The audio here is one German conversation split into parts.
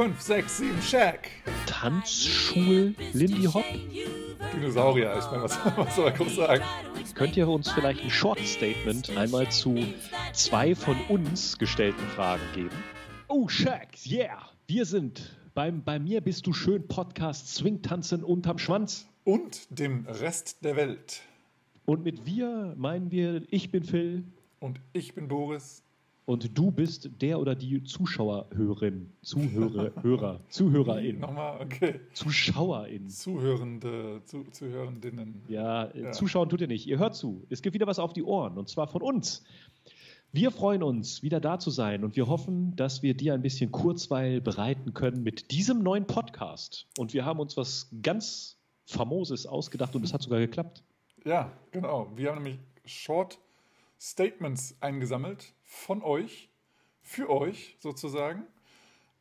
5, 6, 7, Shack. Tanzschul Lindy Hop? Dinosaurier, ich meine, was, was soll man groß sagen? Könnt ihr uns vielleicht ein Short Statement einmal zu zwei von uns gestellten Fragen geben? Oh, Shaq, yeah! Wir sind beim Bei mir bist du schön Podcast Swing tanzen unterm Schwanz. Und dem Rest der Welt. Und mit wir meinen wir, ich bin Phil. Und ich bin Boris. Und du bist der oder die Zuschauerhörerin, Zuhörer, Hörer, Zuhörerin. Nochmal, okay. Zuschauerin. Zuhörende, zu, Zuhörendinnen. Ja, ja, zuschauen tut ihr nicht. Ihr hört zu. Es gibt wieder was auf die Ohren und zwar von uns. Wir freuen uns, wieder da zu sein und wir hoffen, dass wir dir ein bisschen Kurzweil bereiten können mit diesem neuen Podcast. Und wir haben uns was ganz Famoses ausgedacht und es hat sogar geklappt. Ja, genau. Wir haben nämlich Short Statements eingesammelt von euch, für euch sozusagen.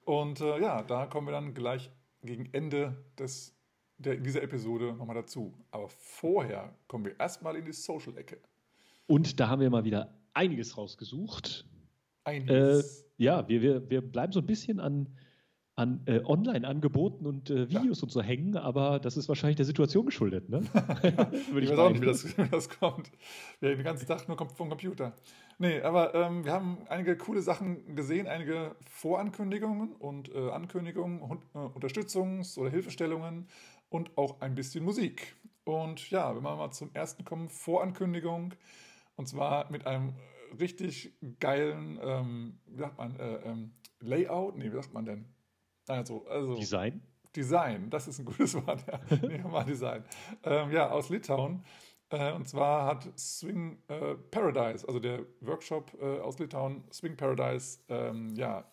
Und äh, ja, da kommen wir dann gleich gegen Ende des, der, dieser Episode nochmal dazu. Aber vorher kommen wir erstmal in die Social-Ecke. Und da haben wir mal wieder einiges rausgesucht. Einiges. Äh, ja, wir, wir, wir bleiben so ein bisschen an an äh, Online-Angeboten und äh, Videos ja. und so hängen, aber das ist wahrscheinlich der Situation geschuldet. Ne? Würde ich, ich weiß auch nicht, wie das, wie das kommt. Wir den ganzen Tag nur vom Computer. Nee, aber ähm, wir haben einige coole Sachen gesehen, einige Vorankündigungen und äh, Ankündigungen, und, äh, Unterstützungs- oder Hilfestellungen und auch ein bisschen Musik. Und ja, wenn wir mal zum ersten kommen, Vorankündigung, und zwar mit einem richtig geilen, ähm, wie sagt man, äh, ähm, Layout, nee, wie sagt man denn? Also, also Design? Design, das ist ein gutes Wort, ja. Nehmen wir mal Design. Ähm, ja, aus Litauen. Äh, und zwar hat Swing äh, Paradise, also der Workshop äh, aus Litauen, Swing Paradise, ähm, ja,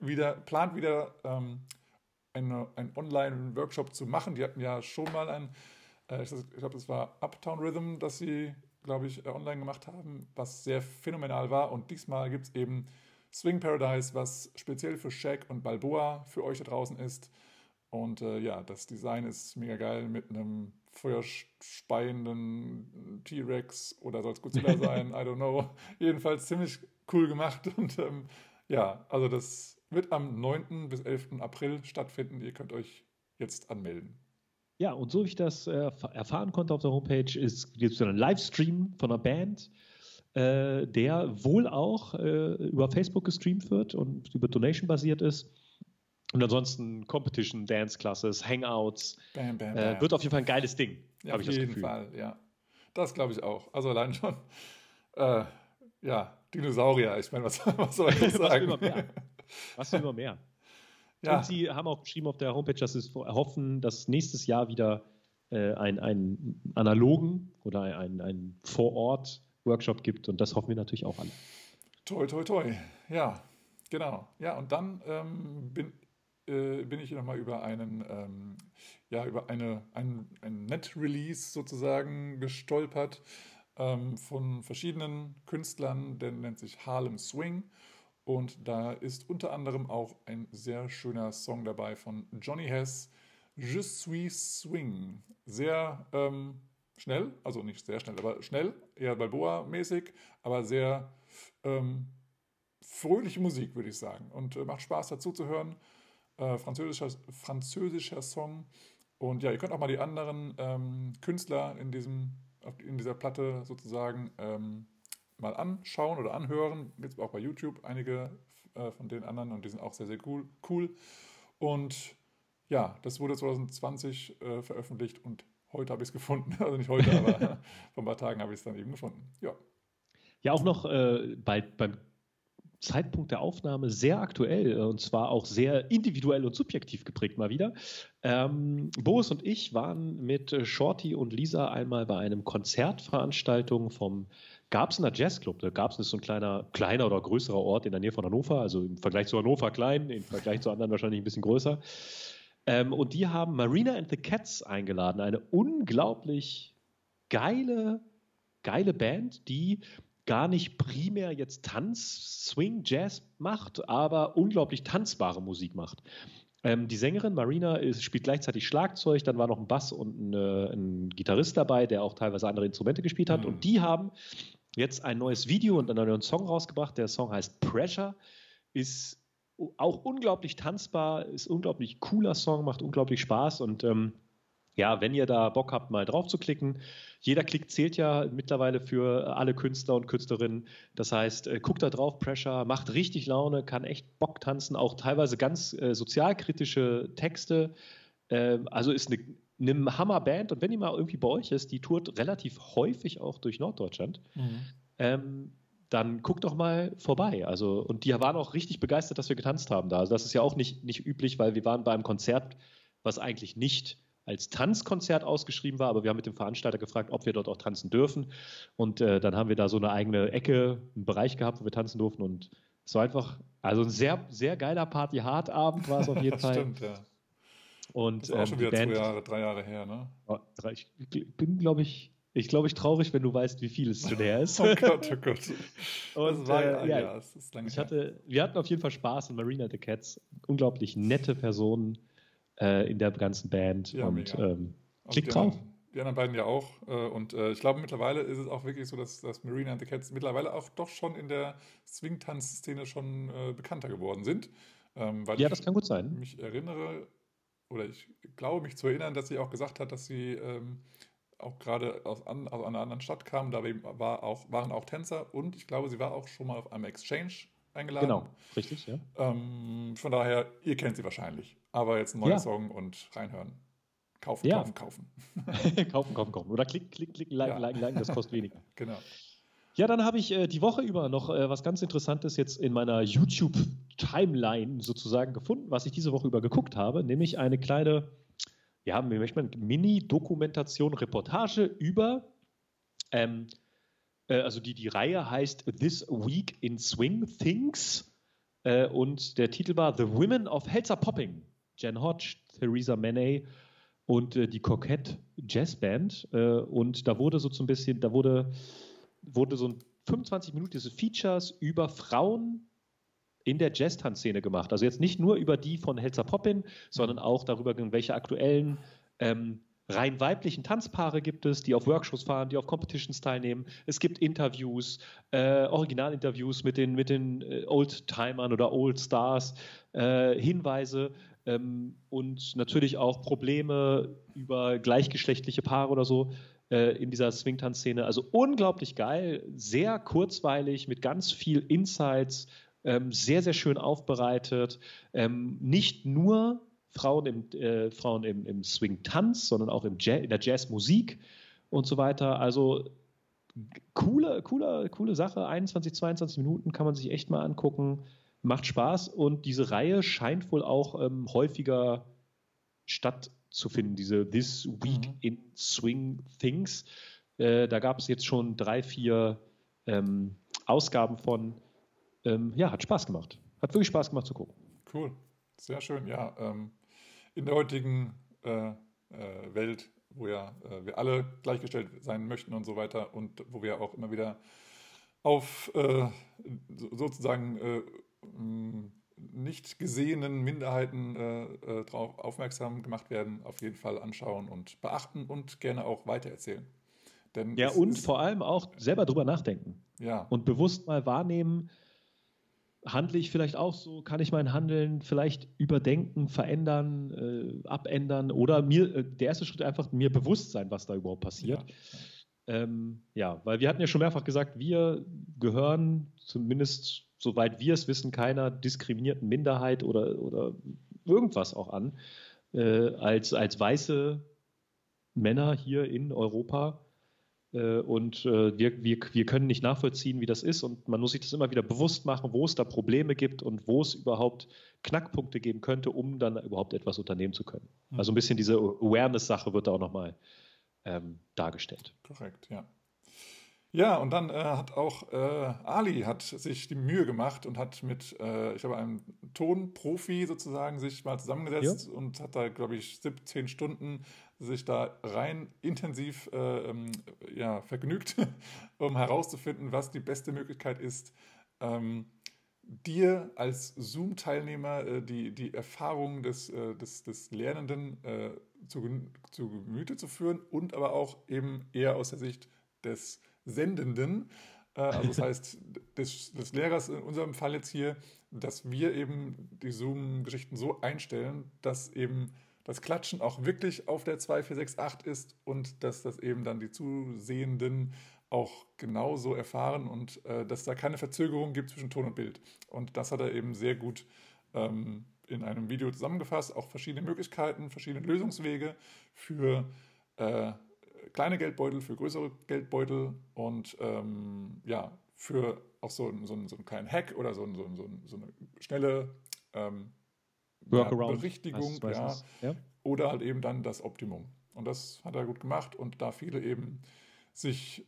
wieder, plant wieder ähm, eine, einen Online-Workshop zu machen. Die hatten ja schon mal ein, äh, ich glaube, das war Uptown Rhythm, das sie, glaube ich, äh, online gemacht haben, was sehr phänomenal war. Und diesmal gibt es eben Swing Paradise, was speziell für Shaq und Balboa für euch da draußen ist. Und äh, ja, das Design ist mega geil mit einem feuerspeienden T-Rex oder soll es Godzilla sein, I don't know. Jedenfalls ziemlich cool gemacht und ähm, ja, also das wird am 9. bis 11. April stattfinden. Ihr könnt euch jetzt anmelden. Ja, und so wie ich das äh, erfahren konnte auf der Homepage, gibt es einen Livestream von einer Band äh, der wohl auch äh, über Facebook gestreamt wird und über Donation basiert ist. Und ansonsten Competition, Dance Classes, Hangouts. Bam, bam, bam. Äh, wird auf jeden Fall ein geiles Ding. Ja, auf jeden Fall, ja. Das glaube ich auch. Also allein schon, äh, ja, Dinosaurier. Ich meine, was, was soll ich sagen? was immer mehr. Was immer mehr. Ja. Und sie haben auch geschrieben auf der Homepage, dass sie hoffen, dass nächstes Jahr wieder äh, einen analogen oder einen, einen Vor-Ort Workshop gibt und das hoffen wir natürlich auch alle. Toi, toi, toi. Ja, genau. Ja, und dann ähm, bin, äh, bin ich nochmal über einen, ähm, ja, über eine, ein, ein Net-Release sozusagen gestolpert ähm, von verschiedenen Künstlern, der nennt sich Harlem Swing. Und da ist unter anderem auch ein sehr schöner Song dabei von Johnny Hess, Je suis Swing. Sehr ähm, schnell, also nicht sehr schnell, aber schnell, eher Balboa-mäßig, aber sehr ähm, fröhliche Musik, würde ich sagen. Und äh, macht Spaß dazu zu hören. Äh, französischer, französischer Song. Und ja, ihr könnt auch mal die anderen ähm, Künstler in, diesem, in dieser Platte sozusagen ähm, mal anschauen oder anhören. Gibt es auch bei YouTube einige äh, von den anderen und die sind auch sehr, sehr cool. cool. Und ja, das wurde 2020 äh, veröffentlicht und Heute habe ich es gefunden. Also nicht heute, aber vor ein paar Tagen habe ich es dann eben gefunden. Ja. Ja, auch noch äh, bei, beim Zeitpunkt der Aufnahme sehr aktuell äh, und zwar auch sehr individuell und subjektiv geprägt mal wieder. Ähm, Boris und ich waren mit Shorty und Lisa einmal bei einem Konzertveranstaltung vom Gabsener Jazzclub. Der Gabsen ist so ein kleiner, kleiner oder größerer Ort in der Nähe von Hannover, also im Vergleich zu Hannover klein, im Vergleich zu anderen wahrscheinlich ein bisschen größer. Ähm, und die haben Marina and the Cats eingeladen, eine unglaublich geile, geile Band, die gar nicht primär jetzt Tanz, Swing, Jazz macht, aber unglaublich tanzbare Musik macht. Ähm, die Sängerin Marina ist, spielt gleichzeitig Schlagzeug, dann war noch ein Bass und ein, äh, ein Gitarrist dabei, der auch teilweise andere Instrumente gespielt hat. Mhm. Und die haben jetzt ein neues Video und einen neuen Song rausgebracht. Der Song heißt Pressure, ist auch unglaublich tanzbar, ist unglaublich cooler Song, macht unglaublich Spaß und ähm, ja, wenn ihr da Bock habt, mal drauf zu klicken. Jeder Klick zählt ja mittlerweile für alle Künstler und Künstlerinnen. Das heißt, äh, guckt da drauf, Pressure, macht richtig Laune, kann echt Bock tanzen, auch teilweise ganz äh, sozialkritische Texte. Äh, also ist eine, eine Hammerband und wenn die mal irgendwie bei euch ist, die tourt relativ häufig auch durch Norddeutschland. Mhm. Ähm, dann guckt doch mal vorbei. Also, und die waren auch richtig begeistert, dass wir getanzt haben da. Also das ist ja auch nicht, nicht üblich, weil wir waren bei einem Konzert, was eigentlich nicht als Tanzkonzert ausgeschrieben war, aber wir haben mit dem Veranstalter gefragt, ob wir dort auch tanzen dürfen. Und äh, dann haben wir da so eine eigene Ecke, einen Bereich gehabt, wo wir tanzen durften. Und es war einfach, also ein sehr, sehr geiler Party-Hard-Abend war es auf jeden Fall. Stimmt, ja. Und, das ist auch ähm, schon wieder Band, zwei Jahre, drei Jahre her, ne? Ich bin, glaube ich, ich glaube, ich traurig, wenn du weißt, wie viel es schon her ist. oh Gott, oh Gott. Und, das war, äh, ja, ja, es ist lange ich hatte, wir hatten auf jeden Fall Spaß und Marina the Cats, unglaublich nette Personen äh, in der ganzen Band ja, und ähm, klickt drauf. Anderen, die anderen beiden ja auch. Äh, und äh, ich glaube, mittlerweile ist es auch wirklich so, dass, dass Marina and the Cats mittlerweile auch doch schon in der Swing-Tanz-Szene schon äh, bekannter geworden sind. Ähm, ja, das kann gut sein. Ich mich erinnere, oder ich glaube mich zu erinnern, dass sie auch gesagt hat, dass sie ähm, auch gerade aus, an, aus einer anderen Stadt kam. Da war auch, waren auch Tänzer und ich glaube, sie war auch schon mal auf einem Exchange eingeladen. Genau, richtig, ja. Ähm, von daher, ihr kennt sie wahrscheinlich. Aber jetzt ein neuer ja. Song und reinhören. Kaufen, ja. kaufen, kaufen. kaufen, kaufen, kaufen. Oder klick, klick, klick, like, ja. like, like, das kostet weniger. genau. Ja, dann habe ich äh, die Woche über noch äh, was ganz Interessantes jetzt in meiner YouTube-Timeline sozusagen gefunden, was ich diese Woche über geguckt habe, nämlich eine kleine, ja, wie möchte man, Mini-Dokumentation, Reportage über ähm, äh, also die, die Reihe heißt This Week in Swing Things äh, und der Titel war The Women of Helzer Popping. Jen Hodge, Theresa Manet und äh, die Coquette Jazz Band. Äh, und da wurde so ein bisschen, da wurde, wurde so ein 25 Minuten diese Features über Frauen in der Jazz-Tanzszene gemacht. Also jetzt nicht nur über die von Helzer Poppin, sondern auch darüber, welche aktuellen ähm, rein weiblichen Tanzpaare gibt es, die auf Workshops fahren, die auf Competitions teilnehmen. Es gibt Interviews, äh, Originalinterviews mit den, mit den äh, Oldtimern oder Old Stars, äh, Hinweise und natürlich auch Probleme über gleichgeschlechtliche Paare oder so äh, in dieser Swing-Tanz-Szene. Also unglaublich geil, sehr kurzweilig, mit ganz viel Insights, ähm, sehr, sehr schön aufbereitet. Ähm, nicht nur Frauen im, äh, im, im Swing-Tanz, sondern auch im in der Jazzmusik und so weiter. Also coole, coole, coole Sache. 21, 22 Minuten kann man sich echt mal angucken. Macht Spaß und diese Reihe scheint wohl auch ähm, häufiger stattzufinden, diese This Week mhm. in Swing Things. Äh, da gab es jetzt schon drei, vier ähm, Ausgaben von. Ähm, ja, hat Spaß gemacht. Hat wirklich Spaß gemacht zu gucken. Cool. Sehr schön, ja. Ähm, in der heutigen äh, äh, Welt, wo ja äh, wir alle gleichgestellt sein möchten und so weiter und wo wir auch immer wieder auf äh, sozusagen äh, nicht gesehenen Minderheiten äh, darauf aufmerksam gemacht werden, auf jeden Fall anschauen und beachten und gerne auch weitererzählen. Denn ja, und vor allem auch selber drüber nachdenken. Ja. Und bewusst mal wahrnehmen, handle ich vielleicht auch so? Kann ich mein Handeln vielleicht überdenken, verändern, äh, abändern oder mir äh, der erste Schritt einfach mir bewusst sein, was da überhaupt passiert? Ja. Ähm, ja, weil wir hatten ja schon mehrfach gesagt, wir gehören zumindest, soweit wir es wissen, keiner diskriminierten Minderheit oder, oder irgendwas auch an. Äh, als, als weiße Männer hier in Europa äh, und äh, wir, wir, wir können nicht nachvollziehen, wie das ist. Und man muss sich das immer wieder bewusst machen, wo es da Probleme gibt und wo es überhaupt Knackpunkte geben könnte, um dann überhaupt etwas unternehmen zu können. Mhm. Also ein bisschen diese Awareness-Sache wird da auch nochmal ähm, dargestellt. Korrekt, ja. Ja, und dann äh, hat auch äh, Ali hat sich die Mühe gemacht und hat mit, äh, ich glaube, einem Tonprofi sozusagen sich mal zusammengesetzt ja. und hat da, glaube ich, 17 Stunden sich da rein intensiv äh, ähm, ja, vergnügt, um herauszufinden, was die beste Möglichkeit ist, ähm, dir als Zoom-Teilnehmer äh, die, die Erfahrung des, äh, des, des Lernenden äh, zu, zu Gemüte zu führen und aber auch eben eher aus der Sicht des Sendenden also das heißt, des, des Lehrers in unserem Fall jetzt hier, dass wir eben die Zoom-Geschichten so einstellen, dass eben das Klatschen auch wirklich auf der 2468 ist und dass das eben dann die Zusehenden auch genauso erfahren und äh, dass da keine Verzögerung gibt zwischen Ton und Bild. Und das hat er eben sehr gut ähm, in einem Video zusammengefasst, auch verschiedene Möglichkeiten, verschiedene Lösungswege für äh, kleine Geldbeutel, für größere Geldbeutel und ähm, ja, für auch so, so, so einen kleinen Hack oder so, so, so, so eine schnelle ähm, ja, Berichtigung ja, ja. oder halt eben dann das Optimum. Und das hat er gut gemacht und da viele eben sich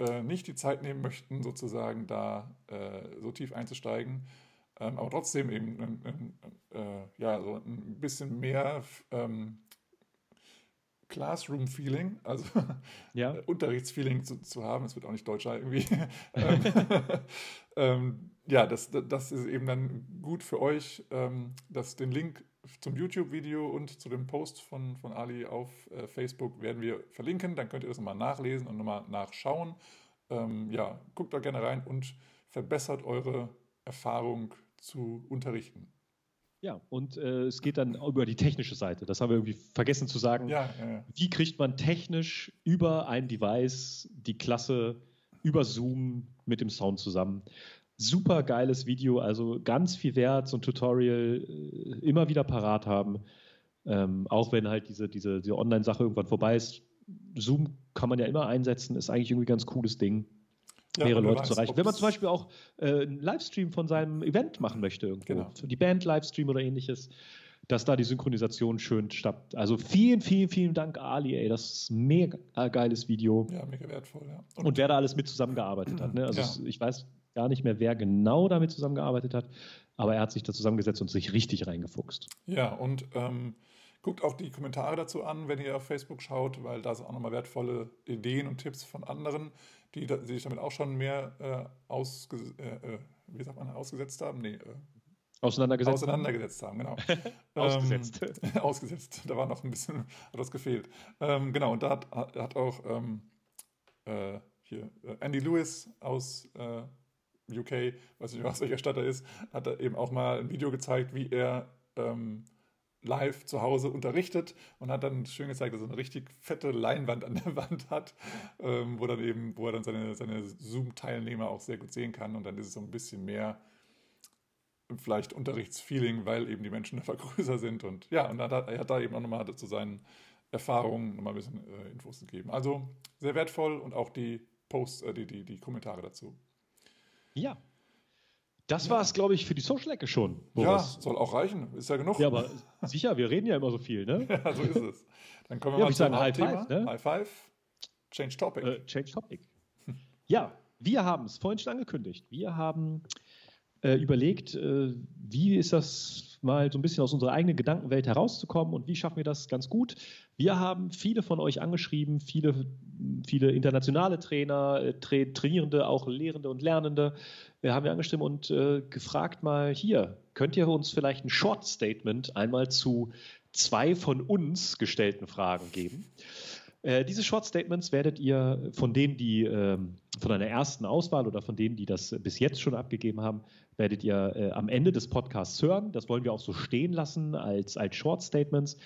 äh, nicht die Zeit nehmen möchten, sozusagen da äh, so tief einzusteigen, ähm, aber trotzdem eben ein, ein, äh, ja, so ein bisschen mehr ähm, Classroom-Feeling, also ja. Unterrichtsfeeling zu, zu, haben. Es wird auch nicht deutscher irgendwie. Ähm, ähm, ja, das, das ist eben dann gut für euch, ähm, dass den Link zum YouTube-Video und zu dem Post von, von Ali auf äh, Facebook werden wir verlinken. Dann könnt ihr das nochmal nachlesen und nochmal nachschauen. Ähm, ja, guckt da gerne rein und verbessert eure Erfahrung zu unterrichten. Ja, und äh, es geht dann über die technische Seite. Das haben wir irgendwie vergessen zu sagen. Ja, ja, ja. Wie kriegt man technisch über ein Device die Klasse über Zoom mit dem Sound zusammen? Super geiles Video, also ganz viel Wert, so ein Tutorial äh, immer wieder parat haben. Ähm, auch wenn halt diese, diese, diese Online-Sache irgendwann vorbei ist. Zoom kann man ja immer einsetzen, ist eigentlich irgendwie ein ganz cooles Ding ja, mehrere Leute weiß, zu erreichen. Wenn man zum Beispiel auch äh, einen Livestream von seinem Event machen möchte, irgendwo, genau. die Band Livestream oder ähnliches, dass da die Synchronisation schön stappt. Also vielen, vielen, vielen Dank, Ali, ey. Das ist ein mega geiles Video. Ja, mega wertvoll, ja. Und, Und wer da alles mit zusammengearbeitet hat. Ne? Also ja. ich weiß gar nicht mehr, wer genau damit zusammengearbeitet hat, aber er hat sich da zusammengesetzt und sich richtig reingefuchst. Ja, und ähm, guckt auch die Kommentare dazu an, wenn ihr auf Facebook schaut, weil da sind auch nochmal wertvolle Ideen und Tipps von anderen die, die sich damit auch schon mehr äh, ausge, äh, äh, wie sagt man, ausgesetzt haben? Nee, äh, auseinandergesetzt, auseinandergesetzt haben, genau. ausgesetzt. Ähm, ausgesetzt, da war noch ein bisschen was gefehlt. Ähm, genau, und da hat, hat auch ähm, äh, hier äh, Andy Lewis aus UK, weiß nicht, was welcher Stadt ist, hat er eben auch mal ein Video gezeigt, wie er ähm, live zu Hause unterrichtet und hat dann schön gezeigt, dass er eine richtig fette Leinwand an der Wand hat, ähm, wo dann eben, wo er dann seine, seine Zoom-Teilnehmer auch sehr gut sehen kann und dann ist es so ein bisschen mehr vielleicht Unterrichtsfeeling, weil eben die Menschen einfach größer sind und ja, und dann hat, er hat da eben auch nochmal zu seinen Erfahrungen nochmal ein bisschen äh, Infos gegeben. Also sehr wertvoll und auch die Posts, äh, die, die, die Kommentare dazu. Ja, das ja. war es, glaube ich, für die Social Ecke schon. Boris. Ja, soll auch reichen. Ist ja genug. Ja, aber sicher, wir reden ja immer so viel, ne? ja, so ist es. Dann kommen wir ja, mal zu High Five, ne? High Five. Change Topic. Äh, change Topic. ja, wir haben es vorhin schon angekündigt. Wir haben äh, überlegt, äh, wie ist das mal so ein bisschen aus unserer eigenen Gedankenwelt herauszukommen und wie schaffen wir das ganz gut. Wir haben viele von euch angeschrieben, viele, viele internationale Trainer, äh, Tra Trainierende, auch Lehrende und Lernende. Wir haben wir angeschrieben und äh, gefragt mal hier, könnt ihr uns vielleicht ein Short Statement einmal zu zwei von uns gestellten Fragen geben? Äh, diese Short Statements werdet ihr von denen, die äh, von einer ersten Auswahl oder von denen, die das bis jetzt schon abgegeben haben, werdet ihr äh, am Ende des Podcasts hören. Das wollen wir auch so stehen lassen als, als Short Statements.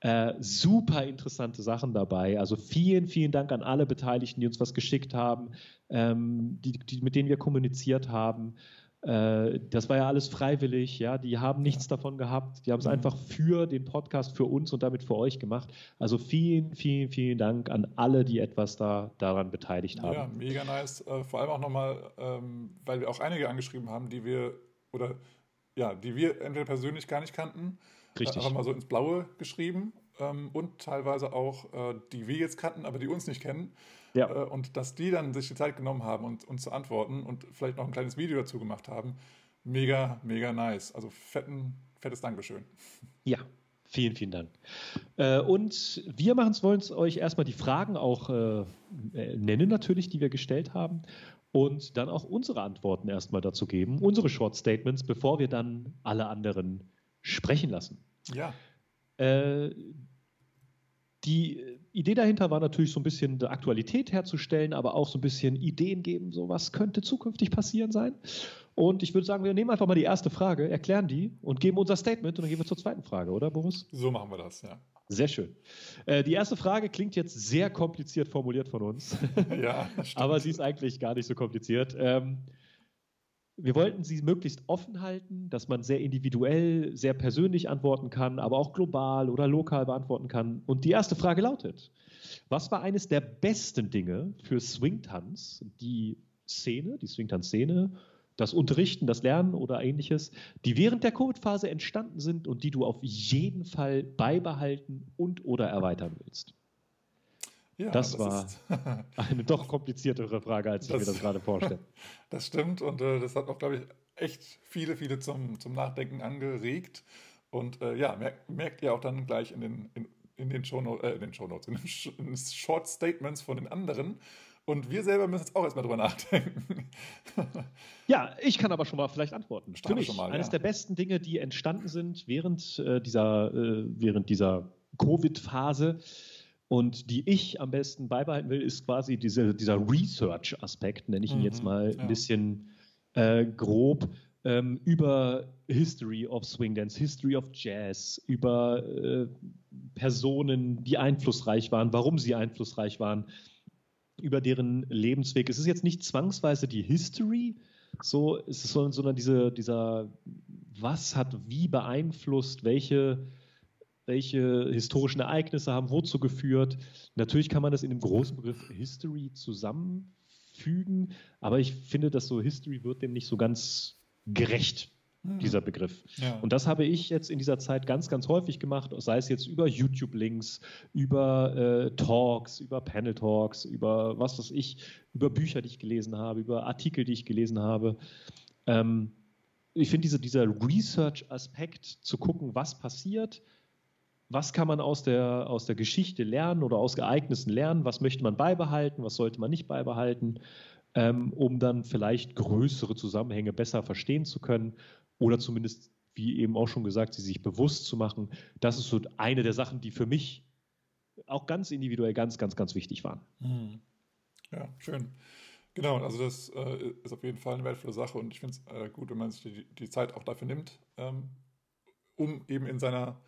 Äh, super interessante Sachen dabei. Also vielen, vielen Dank an alle Beteiligten, die uns was geschickt haben, ähm, die, die, mit denen wir kommuniziert haben. Äh, das war ja alles freiwillig, ja. Die haben nichts davon gehabt. Die haben es mhm. einfach für den Podcast, für uns und damit für euch gemacht. Also vielen, vielen, vielen Dank an alle, die etwas da daran beteiligt haben. Ja, mega nice. Äh, vor allem auch nochmal, ähm, weil wir auch einige angeschrieben haben, die wir oder ja, die wir entweder persönlich gar nicht kannten, Richtig. Äh, haben wir so ins Blaue geschrieben ähm, und teilweise auch, äh, die wir jetzt kannten, aber die uns nicht kennen. Ja. Äh, und dass die dann sich die Zeit genommen haben, und, uns zu antworten und vielleicht noch ein kleines Video dazu gemacht haben, mega, mega nice. Also fetten, fettes Dankeschön. Ja, Vielen, vielen Dank. Äh, und wir machen es, wollen es euch erstmal die Fragen auch äh, nennen, natürlich, die wir gestellt haben. Und dann auch unsere Antworten erstmal dazu geben, unsere Short Statements, bevor wir dann alle anderen sprechen lassen. Ja. Äh, die Idee dahinter war natürlich so ein bisschen die Aktualität herzustellen, aber auch so ein bisschen Ideen geben, so was könnte zukünftig passieren sein. Und ich würde sagen, wir nehmen einfach mal die erste Frage, erklären die und geben unser Statement und dann gehen wir zur zweiten Frage, oder Boris? So machen wir das, ja. Sehr schön. Äh, die erste Frage klingt jetzt sehr kompliziert formuliert von uns. ja, stimmt. aber sie ist eigentlich gar nicht so kompliziert. Ähm, wir wollten sie möglichst offen halten, dass man sehr individuell, sehr persönlich antworten kann, aber auch global oder lokal beantworten kann. Und die erste Frage lautet: Was war eines der besten Dinge für Swingtanz, die Szene, die Swingtanz-Szene, das Unterrichten, das Lernen oder ähnliches, die während der Covid-Phase entstanden sind und die du auf jeden Fall beibehalten und oder erweitern willst? Ja, das, das, war eine doch kompliziertere Frage, als ich das, mir das gerade vorstelle. Das stimmt und äh, das hat auch, glaube ich, echt viele, viele zum, zum Nachdenken angeregt. Und äh, ja, merkt, merkt ihr auch dann gleich in den, in, in den Shownotes, äh, in den Shownotes, in den, in Short Statements von den anderen. Und wir selber müssen jetzt auch erstmal drüber nachdenken. ja, ich kann aber schon mal vielleicht antworten. Starte Für mich, mal, eines ja. der besten Dinge, die entstanden sind während äh, dieser, äh, während dieser Covid-Phase, und die ich am besten beibehalten will, ist quasi diese, dieser Research-Aspekt, nenne ich ihn mhm, jetzt mal ja. ein bisschen äh, grob, ähm, über History of Swing Dance, History of Jazz, über äh, Personen, die einflussreich waren, warum sie einflussreich waren, über deren Lebensweg. Es ist jetzt nicht zwangsweise die History, so, es ist sondern diese, dieser, was hat wie beeinflusst, welche welche historischen Ereignisse haben wozu geführt. Natürlich kann man das in dem großen Begriff History zusammenfügen, aber ich finde, dass so History wird dem nicht so ganz gerecht, dieser Begriff. Ja. Und das habe ich jetzt in dieser Zeit ganz, ganz häufig gemacht, sei es jetzt über YouTube-Links, über äh, Talks, über Panel-Talks, über was weiß ich, über Bücher, die ich gelesen habe, über Artikel, die ich gelesen habe. Ähm, ich finde diese, dieser Research-Aspekt zu gucken, was passiert, was kann man aus der, aus der Geschichte lernen oder aus Ereignissen lernen, was möchte man beibehalten, was sollte man nicht beibehalten, ähm, um dann vielleicht größere Zusammenhänge besser verstehen zu können oder zumindest, wie eben auch schon gesagt, sie sich bewusst zu machen. Das ist so eine der Sachen, die für mich auch ganz individuell ganz, ganz, ganz wichtig waren. Hm. Ja, schön. Genau, also das äh, ist auf jeden Fall eine wertvolle Sache und ich finde es äh, gut, wenn man sich die, die, Zeit auch dafür nimmt, ähm, um eben in seiner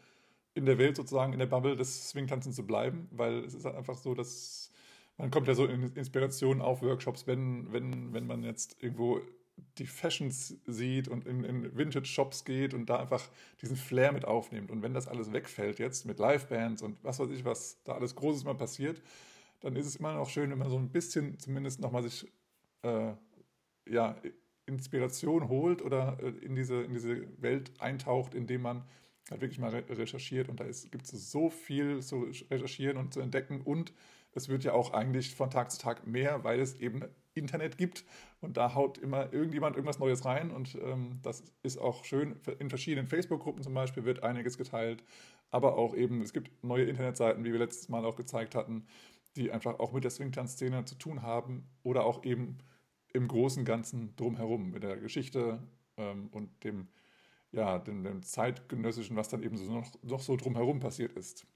in der Welt sozusagen, in der Bubble des Swingtanzen zu bleiben, weil es ist halt einfach so, dass man kommt ja so in Inspiration auf Workshops, wenn, wenn, wenn man jetzt irgendwo die Fashions sieht und in, in Vintage-Shops geht und da einfach diesen Flair mit aufnimmt. Und wenn das alles wegfällt jetzt mit Livebands und was weiß ich, was da alles Großes mal passiert, dann ist es immer noch schön, wenn man so ein bisschen zumindest nochmal sich äh, ja, Inspiration holt oder äh, in, diese, in diese Welt eintaucht, indem man halt wirklich mal recherchiert und da gibt es so viel zu recherchieren und zu entdecken und es wird ja auch eigentlich von Tag zu Tag mehr, weil es eben Internet gibt und da haut immer irgendjemand irgendwas Neues rein und ähm, das ist auch schön. In verschiedenen Facebook-Gruppen zum Beispiel wird einiges geteilt, aber auch eben, es gibt neue Internetseiten, wie wir letztes Mal auch gezeigt hatten, die einfach auch mit der Swingtanz-Szene zu tun haben oder auch eben im großen Ganzen drumherum mit der Geschichte ähm, und dem ja, dem, dem zeitgenössischen, was dann eben so noch, noch so drumherum passiert ist.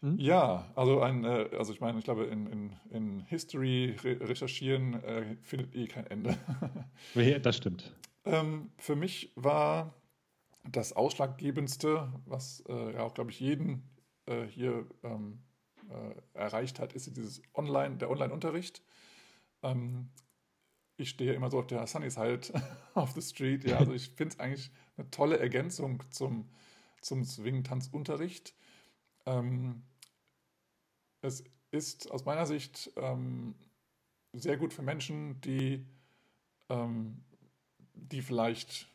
Mhm. Ja, also ein, äh, also ich meine, ich glaube, in, in, in History re recherchieren äh, findet eh kein Ende. das stimmt. Ähm, für mich war das Ausschlaggebendste, was äh, ja auch, glaube ich, jeden äh, hier ähm, äh, erreicht hat, ist dieses Online, der Online-Unterricht. Ähm, ich stehe immer so auf der Sunny Side of the Street. Ja, also ich finde es eigentlich eine tolle Ergänzung zum, zum Swing-Tanzunterricht. Ähm, es ist aus meiner Sicht ähm, sehr gut für Menschen, die, ähm, die vielleicht,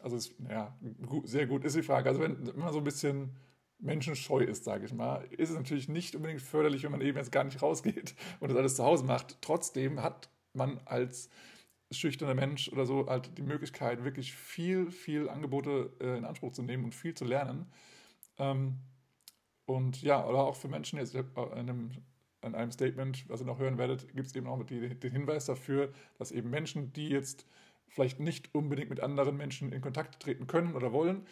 also es, ja, sehr gut ist die Frage. Also wenn, wenn man so ein bisschen menschenscheu ist, sage ich mal, ist es natürlich nicht unbedingt förderlich, wenn man eben jetzt gar nicht rausgeht und das alles zu Hause macht. Trotzdem hat man als schüchterner Mensch oder so halt die Möglichkeit, wirklich viel, viel Angebote äh, in Anspruch zu nehmen und viel zu lernen. Ähm, und ja, oder auch für Menschen jetzt in einem, in einem Statement, was ihr noch hören werdet, gibt es eben auch die, den Hinweis dafür, dass eben Menschen, die jetzt vielleicht nicht unbedingt mit anderen Menschen in Kontakt treten können oder wollen,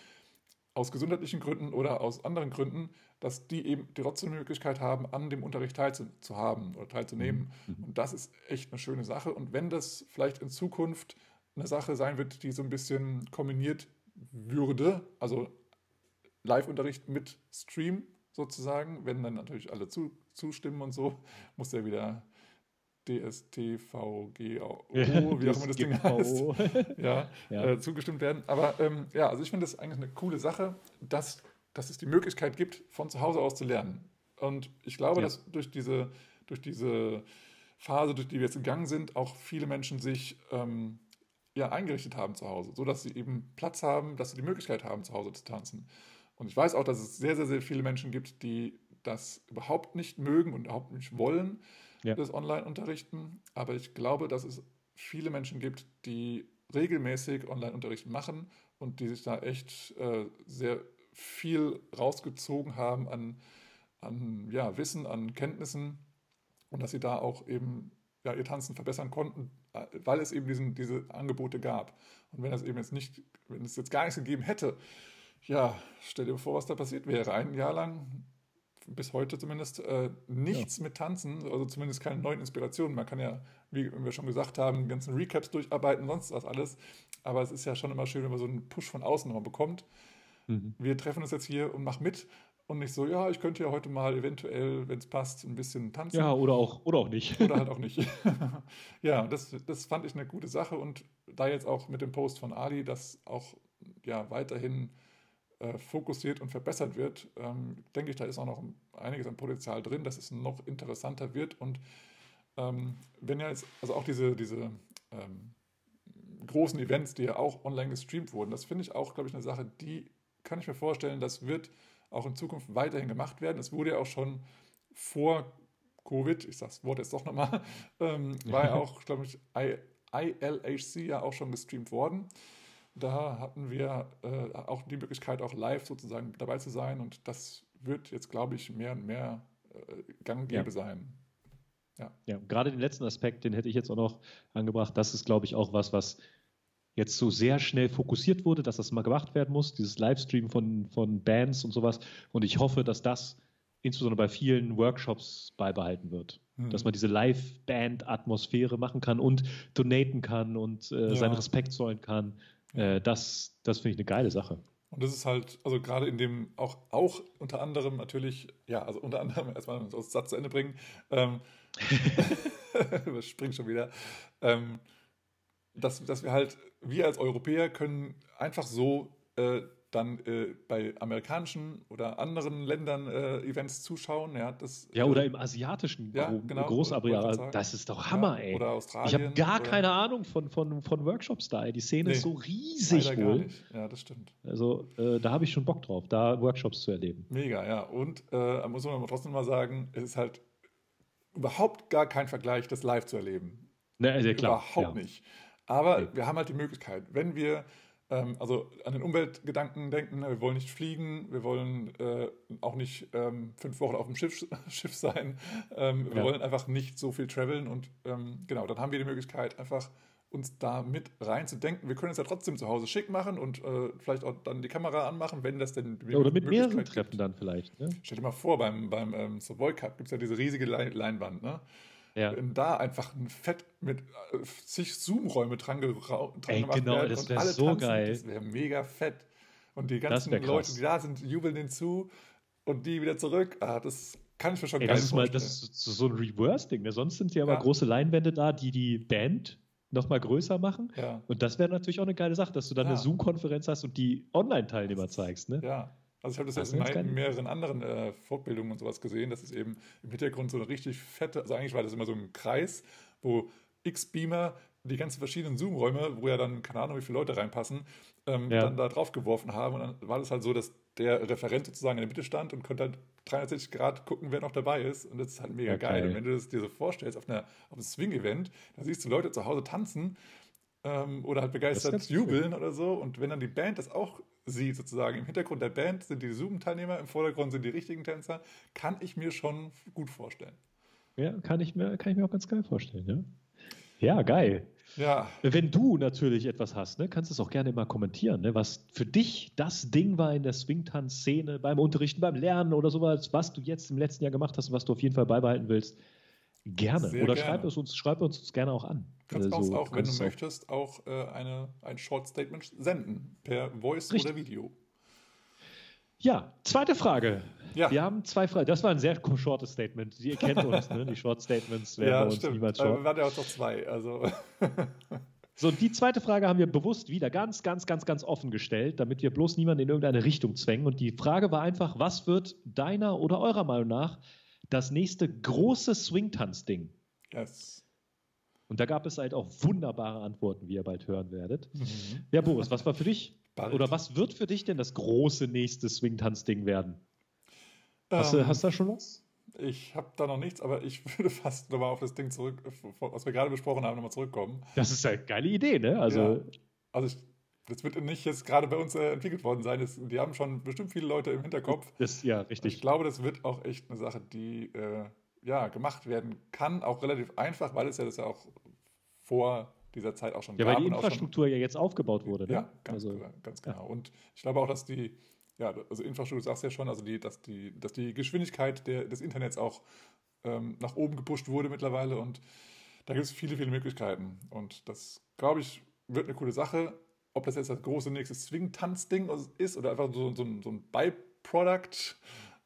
aus gesundheitlichen Gründen oder aus anderen Gründen, dass die eben trotzdem die Möglichkeit haben, an dem Unterricht teilzuhaben oder teilzunehmen. Mhm. mhm. Und das ist echt eine schöne Sache. Und wenn das vielleicht in Zukunft eine Sache sein wird, die so ein bisschen kombiniert würde, also Live-Unterricht mit Stream sozusagen, wenn dann natürlich alle zu, zustimmen und so, muss ja wieder DSTVGO, wie auch immer das Ding heißt, ja, ja. Äh, zugestimmt werden. Aber ähm, ja, also ich finde das eigentlich eine coole Sache, dass, dass es die Möglichkeit gibt, von zu Hause aus zu lernen. Und ich glaube, ja. dass durch diese, durch diese Phase, durch die wir jetzt gegangen sind, auch viele Menschen sich ähm, ja, eingerichtet haben zu Hause, sodass sie eben Platz haben, dass sie die Möglichkeit haben, zu Hause zu tanzen. Und ich weiß auch, dass es sehr, sehr, sehr viele Menschen gibt, die das überhaupt nicht mögen und überhaupt nicht wollen, ja. das Online-Unterrichten. Aber ich glaube, dass es viele Menschen gibt, die regelmäßig Online-Unterricht machen und die sich da echt äh, sehr viel rausgezogen haben an, an ja, Wissen, an Kenntnissen und dass sie da auch eben ja, ihr Tanzen verbessern konnten, äh, weil es eben diesen, diese Angebote gab. Und wenn es eben jetzt nicht, wenn es jetzt gar nichts gegeben hätte, ja, stell dir vor, was da passiert wäre. Ein Jahr lang, bis heute zumindest, äh, nichts ja. mit Tanzen, also zumindest keine neuen Inspirationen. Man kann ja, wie wir schon gesagt haben, ganzen Recaps durcharbeiten, sonst was alles. Aber es ist ja schon immer schön, wenn man so einen Push von außen nochmal bekommt. Mhm. Wir treffen uns jetzt hier und machen mit. Und nicht so, ja, ich könnte ja heute mal eventuell, wenn es passt, ein bisschen tanzen. Ja, oder auch, oder auch nicht. Oder halt auch nicht. ja, das, das fand ich eine gute Sache. Und da jetzt auch mit dem Post von Ali, dass auch ja, weiterhin äh, fokussiert und verbessert wird, ähm, denke ich, da ist auch noch einiges an Potenzial drin, dass es noch interessanter wird. Und ähm, wenn ja jetzt, also auch diese, diese ähm, großen Events, die ja auch online gestreamt wurden, das finde ich auch, glaube ich, eine Sache, die kann ich mir vorstellen, das wird auch in Zukunft weiterhin gemacht werden. Es wurde ja auch schon vor Covid, ich sage das Wort jetzt doch nochmal, ähm, war ja auch, glaube ich, ILHC ja auch schon gestreamt worden. Da hatten wir äh, auch die Möglichkeit, auch live sozusagen dabei zu sein. Und das wird jetzt, glaube ich, mehr und mehr äh, gang und gäbe ja. sein. Ja. ja, gerade den letzten Aspekt, den hätte ich jetzt auch noch angebracht. Das ist, glaube ich, auch was, was jetzt so sehr schnell fokussiert wurde, dass das mal gemacht werden muss, dieses Livestream von, von Bands und sowas. Und ich hoffe, dass das insbesondere bei vielen Workshops beibehalten wird. Mhm. Dass man diese Live-Band-Atmosphäre machen kann und donaten kann und äh, ja. seinen Respekt zollen kann. Äh, das das finde ich eine geile Sache. Und das ist halt, also gerade in dem, auch, auch unter anderem natürlich, ja, also unter anderem, erstmal das Satz zu Ende bringen, ähm, springt schon wieder, ähm, dass, dass wir halt, wir als Europäer können einfach so äh, dann äh, bei amerikanischen oder anderen Ländern äh, Events zuschauen. Ja, das, ja oder äh, im asiatischen ja, genau, Großareal. Das ist doch Hammer, ja, ey. Oder Australien. Ich habe gar oder keine Ahnung von, von, von Workshops da. Ey. Die Szene nee, ist so riesig wohl. Ja, das stimmt. Also äh, da habe ich schon Bock drauf, da Workshops zu erleben. Mega, ja. Und äh, muss man trotzdem mal sagen, es ist halt überhaupt gar kein Vergleich, das live zu erleben. Ne, also klar. Überhaupt ja. nicht. Aber okay. wir haben halt die Möglichkeit, wenn wir ähm, also an den Umweltgedanken denken, ne, wir wollen nicht fliegen, wir wollen äh, auch nicht ähm, fünf Wochen auf dem Schiff, Schiff sein, ähm, wir ja. wollen einfach nicht so viel traveln und ähm, genau, dann haben wir die Möglichkeit, einfach uns da mit reinzudenken. Wir können es ja trotzdem zu Hause schick machen und äh, vielleicht auch dann die Kamera anmachen, wenn das denn. Ja, oder mit mehreren Treffen dann vielleicht. Ne? Stell dir mal vor, beim, beim ähm, Savoy Cup gibt es ja diese riesige Leinwand. Ne? Ja. Wenn da einfach ein Fett mit äh, zig Zoom-Räume dran, dran Ey, gemacht genau, werden das wäre so tanzen, geil. Das wäre mega fett. Und die ganzen Leute, die da sind, jubeln den zu und die wieder zurück. Ah, das kann ich mir schon Ey, geil das ist mal, Das ist so ein Reverse-Ding. Ne? Sonst sind ja aber große Leinwände da, die die Band noch mal größer machen. Ja. Und das wäre natürlich auch eine geile Sache, dass du dann ja. eine Zoom-Konferenz hast und die Online-Teilnehmer zeigst. Ne? Ja, also ich habe das, jetzt in, mehreren anderen äh, Fortbildungen und sowas gesehen, dass es eben im Hintergrund so eine richtig fette, also eigentlich war das immer so ein Kreis, wo x Beamer die ganzen verschiedenen Zoom-Räume, wo ja dann, keine Ahnung, wie viele Leute reinpassen, ähm, ja. dann da drauf geworfen haben. Und dann war das halt so, dass der Referent sozusagen in der Mitte stand und konnte halt 360 Grad gucken, wer noch dabei ist. Und das ist halt mega okay. geil. Und wenn du das dir so vorstellst auf, einer, auf einem Swing-Event, da siehst du Leute zu Hause tanzen ähm, oder halt begeistert jubeln cool. oder so. Und wenn dann die Band das auch sieht, sozusagen. Im Hintergrund der Band sind die Zoom-Teilnehmer, im Vordergrund sind die richtigen Tänzer, kann ich mir schon gut vorstellen. Ja, kann ich mir, kann ich mir auch ganz geil vorstellen, ja. Ja, geil. Ja. Wenn du natürlich etwas hast, ne, kannst du es auch gerne mal kommentieren, ne, was für dich das Ding war in der Swingtanz-Szene, beim Unterrichten, beim Lernen oder sowas, was du jetzt im letzten Jahr gemacht hast und was du auf jeden Fall beibehalten willst. Gerne. Sehr oder gerne. schreib es uns, schreib uns gerne auch an. Kannst so auch, wenn kannst du auch- möchtest, auch äh, eine, ein Short Statement senden. Per Voice Richtig. oder Video. Ja, zweite Frage. Ja. Wir haben zwei Fragen. Das war ein sehr shortes Statement. Ihr kennt uns, ne? Die Short Statements werden bei Ja, uns stimmt. niemals Aber short. wir waren ja auch noch zwei. Also, So, die zweite Frage haben wir bewusst wieder ganz, ganz, ganz, ganz offen gestellt, damit wir bloß niemanden in irgendeine Richtung zwängen. Und die Frage war einfach, was wird deiner oder eurer Meinung nach das nächste große Swingtanz-Ding? yes. Und da gab es halt auch wunderbare Antworten, wie ihr bald hören werdet. Mhm. Ja, Boris, was war für dich? Bald. Oder was wird für dich denn das große nächste Swingtanz-Ding werden? Hast, du, Ähm, hast du da schon was? Ich habe da noch nichts, aber ich würde fast nochmal auf das Ding zurück, was wir gerade besprochen haben, nochmal zurückkommen. Das ist eine geile Idee, ne? Also, Ja. Also ich, das wird nicht jetzt gerade bei uns äh, entwickelt worden sein. Das, die haben schon bestimmt viele Leute im Hinterkopf. das, ja, Ich richtig. glaube, das wird auch echt eine Sache, die äh, ja, gemacht werden kann. Auch relativ einfach, weil es ja das ja auch vor dieser Zeit auch schon Ja, gab. weil die auch schon- Infrastruktur ja jetzt aufgebaut wurde, ne? Ja, ganz, also, ganz genau. Und ich glaube auch, dass die, ja, also Infrastruktur, du sagst ja schon, also die, dass die, dass die Geschwindigkeit der, des Internets auch ähm, nach oben gepusht wurde mittlerweile und da gibt es viele, viele Möglichkeiten. Und das, glaube ich, wird eine coole Sache. Ob das jetzt das große nächste Swing-Tanz-Ding ist oder einfach so, so, ein- so ein Byproduct